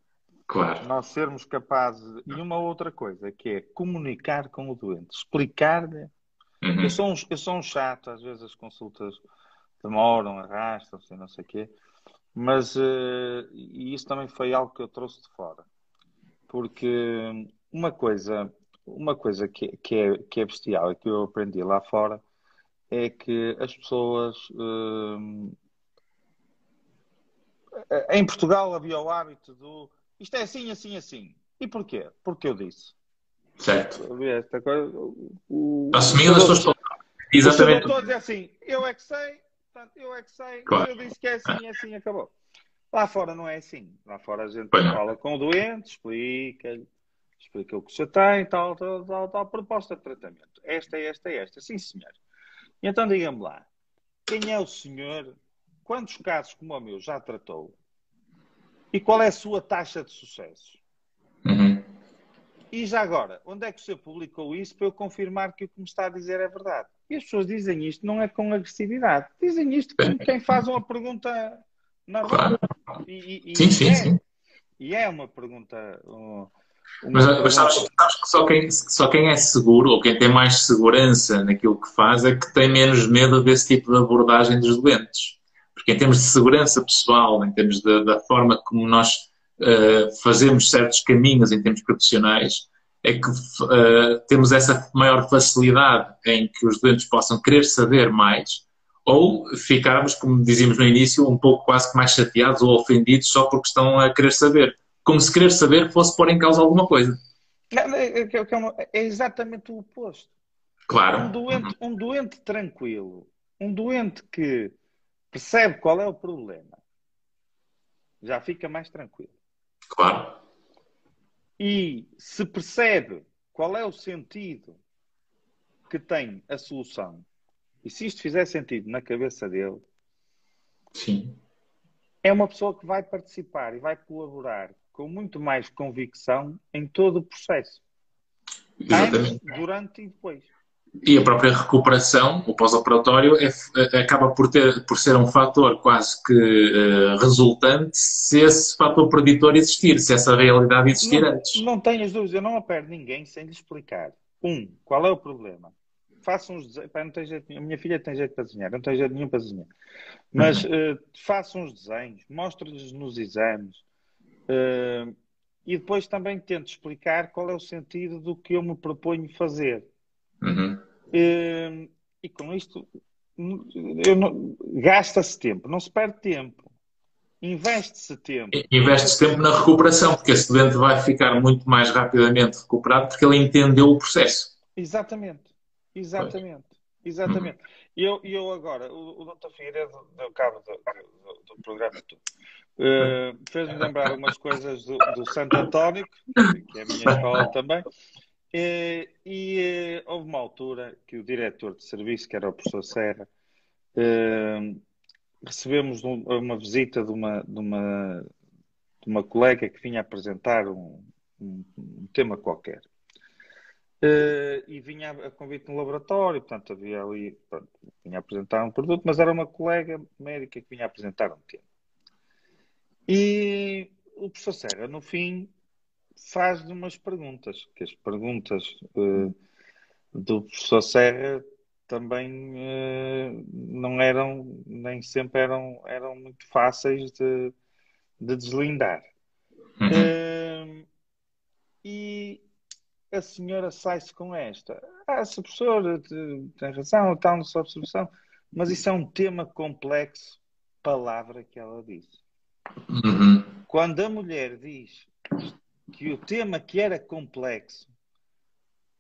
Claro. Nós sermos capazes. E uma outra coisa, que é comunicar com o doente, explicar-lhe. Uhum. Eu, sou um, eu sou um chato, às vezes as consultas demoram, arrastam-se, não sei o quê. Mas, uh, e isso também foi algo que eu trouxe de fora. Porque uma coisa uma coisa que, que, é, que é bestial e que eu aprendi lá fora é que as pessoas. Hum, em Portugal havia o hábito do isto é assim, assim, assim. E porquê? Porque eu disse. Certo. Esta coisa, o, Assumindo as tuas palavras. Exatamente. Estou a dizer assim, eu é que sei, portanto, eu é que sei, Claro. eu disse que é assim, é assim, acabou. Lá fora não é assim. Lá fora a gente Pois não. fala com o doente, explica-lhe, explica o que você tem, tal, tal, tal, tal, proposta de tratamento. Esta, esta, esta. Sim, senhor. Então diga-me lá, quem é o senhor? Quantos casos como o meu já tratou? E qual é a sua taxa de sucesso? Uhum. E já agora, onde é que o senhor publicou isso para eu confirmar que o que me está a dizer é verdade? E as pessoas dizem isto não é com agressividade. Dizem isto como quem faz uma pergunta na rua. Claro. E, e- e Sim, sim, é, sim. E é uma pergunta. um- Mas, mas sabes, sabes que só quem, só quem é seguro ou quem tem mais segurança naquilo que faz é que tem menos medo desse tipo de abordagem dos doentes. Porque em termos de segurança pessoal, em termos da, da forma como nós eh, fazemos certos caminhos em termos profissionais, é que eh, temos essa maior facilidade em que os doentes possam querer saber mais ou ficarmos, como dizíamos no início, um pouco quase que mais chateados ou ofendidos só porque estão a querer saber. Como se querer saber fosse pôr em causa alguma coisa. Não, é, é- é é exatamente o oposto. Claro. Um doente, um doente tranquilo, um doente que percebe qual é o problema, já fica mais tranquilo. Claro. E se percebe qual é o sentido que tem a solução, e se isto fizer sentido na cabeça dele, Sim. é uma pessoa que vai participar e vai colaborar com muito mais convicção em todo o processo. Antes, durante e depois. E a própria recuperação, o pós-operatório, é, é- acaba por, ter, por ser um fator quase que eh, resultante se esse fator preditor existir, se essa realidade existir Não, antes. não tenhas dúvidas, eu não aperto ninguém sem lhe explicar. Um, qual é o problema? Façam uns desenhos. Pá, não tem jeito nenhum. A minha filha tem jeito para desenhar, não tem jeito nenhum para desenhar. Mas eh, façam os desenhos, mostre-lhes nos exames. E depois também tento explicar qual é o sentido do que eu me proponho fazer. Uhum. Eh, e com isto, gasta-se tempo, não se perde tempo. Investe-se tempo. E- Investe tempo na recuperação, porque esse doente vai ficar muito mais rapidamente recuperado porque ele entendeu o processo. Exatamente, exatamente, exatamente. E eu, eu agora, o, o Dr. Figueiredo deu cabo do, do- do programa todo. Eh, Fez-me lembrar umas coisas do, do Santo António, que é a minha escola também. Eh, e eh, houve uma altura que o diretor de serviço, que era o professor Serra, recebemos um- uma visita de uma, de uma, de uma colega que vinha apresentar um, um- um tema qualquer. Eh, e vinha a a convite no laboratório, portanto havia ali, pronto, vinha apresentar um produto, mas era uma colega médica que vinha apresentar um tema. E o professor Serra, no fim, faz-lhe umas perguntas, que as perguntas eh, do professor Serra também eh, não eram, nem sempre eram, eram muito fáceis de, de deslindar. Uhum. Hum, e a senhora sai-se com esta. Ah, se professor te- tem razão, tal, na sua observação, mas isso é um tema complexo, palavra que ela disse. Uhum. Quando a mulher diz que o tema que era complexo,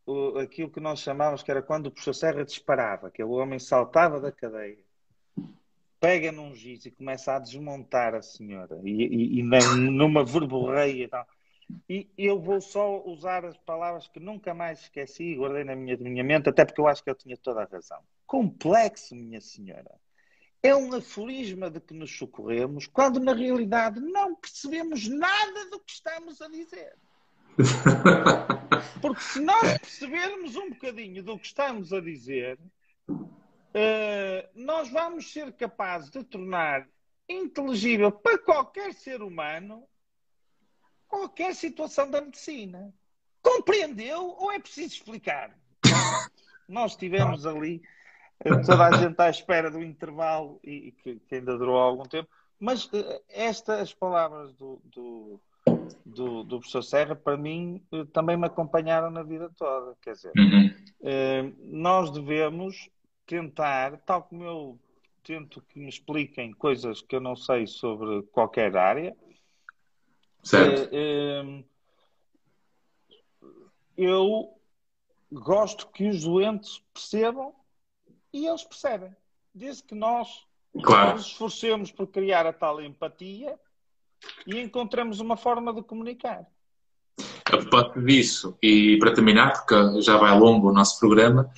o- aquilo que nós chamávamos que era quando o professor Serra disparava, que o homem saltava da cadeia, pega num giz e começa a desmontar a senhora, e, e- e numa verborreia e tal. E eu vou só usar as palavras que nunca mais esqueci e guardei na minha, minha mente, até porque eu acho que eu tinha toda a razão. Complexo, minha senhora. É um aforisma de que nos socorremos, quando na realidade não percebemos nada do que estamos a dizer. Porque se nós percebermos um bocadinho do que estamos a dizer, eh, nós vamos ser capazes de tornar inteligível para qualquer ser humano qualquer situação da medicina. Compreendeu ou é preciso explicar? Nós estivemos ali, eh, toda a gente à espera do intervalo e, e que, que ainda durou algum tempo, mas eh, estas palavras do, do, do, do professor Serra, para mim, eh, também me acompanharam na vida toda. Quer dizer, Uhum. eh, nós devemos tentar, tal como eu tento que me expliquem coisas que eu não sei sobre qualquer área, Certo. eh, eh, eu gosto que os doentes percebam e eles percebem. Desde que nós Claro. nos esforcemos por criar a tal empatia e encontramos uma forma de comunicar. A propósito disso, e para terminar, porque já vai longo o nosso programa,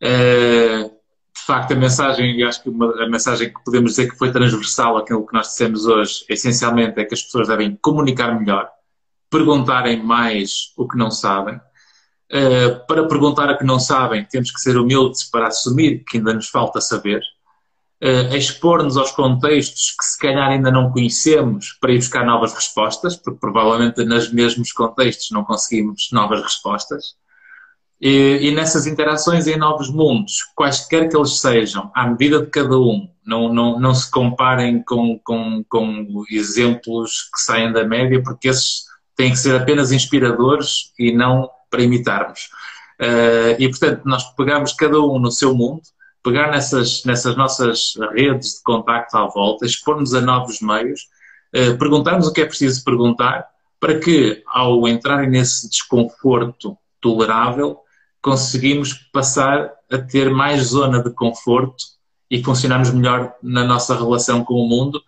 eh, de facto a mensagem, e acho que uma, a mensagem que podemos dizer que foi transversal àquilo que nós dissemos hoje, essencialmente é que as pessoas devem comunicar melhor, perguntarem mais o que não sabem. Eh, para perguntar o que não sabem, temos que ser humildes para assumir que ainda nos falta saber. Uh, expor-nos aos contextos que se calhar ainda não conhecemos para ir buscar novas respostas, porque provavelmente nos mesmos contextos não conseguimos novas respostas. E, e, nessas interações em novos mundos, quaisquer que eles sejam, à medida de cada um, não, não, não se comparem com, com, com exemplos que saem da média, porque esses têm que ser apenas inspiradores e não para imitarmos. Uh, e portanto, nós pegamos cada um no seu mundo pegar nessas, nessas nossas redes de contacto à volta, expor-nos a novos meios, eh, perguntarmos o que é preciso perguntar, para que, ao entrarem nesse desconforto tolerável, conseguimos passar a ter mais zona de conforto e funcionarmos melhor na nossa relação com o mundo,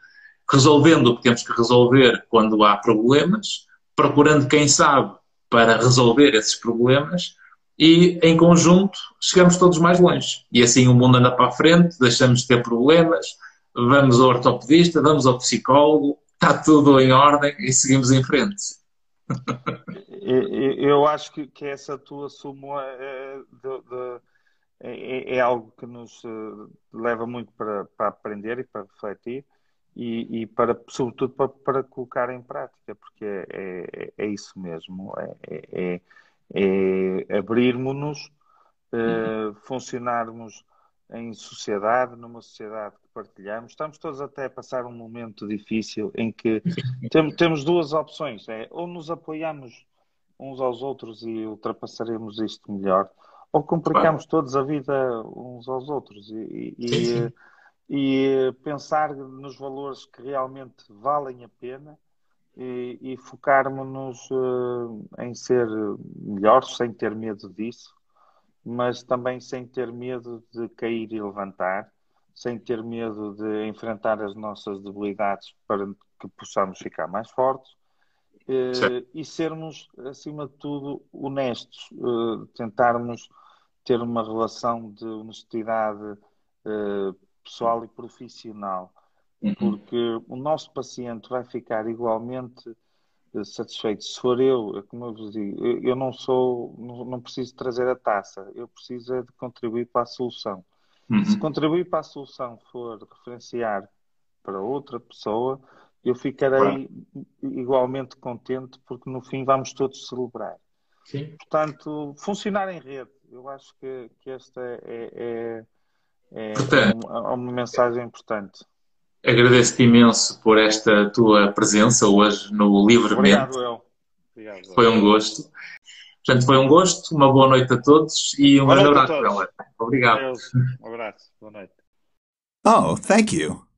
resolvendo o que temos que resolver quando há problemas, procurando quem sabe para resolver esses problemas e em conjunto chegamos todos mais longe. E assim o mundo anda para a frente, deixamos de ter problemas, vamos ao ortopedista, vamos ao psicólogo, está tudo em ordem e seguimos em frente. Eu acho que essa tua súmula é, é, é, algo que nos eh, leva muito para, para aprender e para refletir e, e para, sobretudo, para, para, colocar em prática, porque é, é, é isso mesmo. é, é abrirmos-nos, uh, funcionarmos em sociedade, numa sociedade que partilhamos. Estamos todos até a passar um momento difícil em que tem, temos duas opções: é ou nos apoiamos uns aos outros e ultrapassaremos isto melhor, ou complicamos todos a vida uns aos outros e, e, sim, sim. E pensar nos valores que realmente valem a pena e, e focarmos-nos uh, em ser melhores, sem ter medo disso, mas também sem ter medo de cair e levantar, sem ter medo de enfrentar as nossas debilidades para que possamos ficar mais fortes uh, e sermos, acima de tudo, honestos, uh, tentarmos ter uma relação de honestidade pessoal e profissional Uhum. porque o nosso paciente vai ficar igualmente eh, satisfeito. Se for eu, é como eu vos digo, eu não sou, não preciso trazer a taça, eu preciso é de contribuir para a solução. Uhum. Se contribuir para a solução for referenciar para outra pessoa, eu ficarei igualmente contente, porque no fim vamos todos celebrar. Sim. Portanto, funcionar em rede, eu acho que, que esta é, é, é, é uma, uma mensagem importante. Agradeço-te imenso por esta tua presença hoje no Livremente. Obrigado, El. Obrigado, foi um gosto. Portanto, foi um gosto, uma boa noite a todos e um grande abraço, Obrigado. Um abraço, boa noite. Oh, thank you.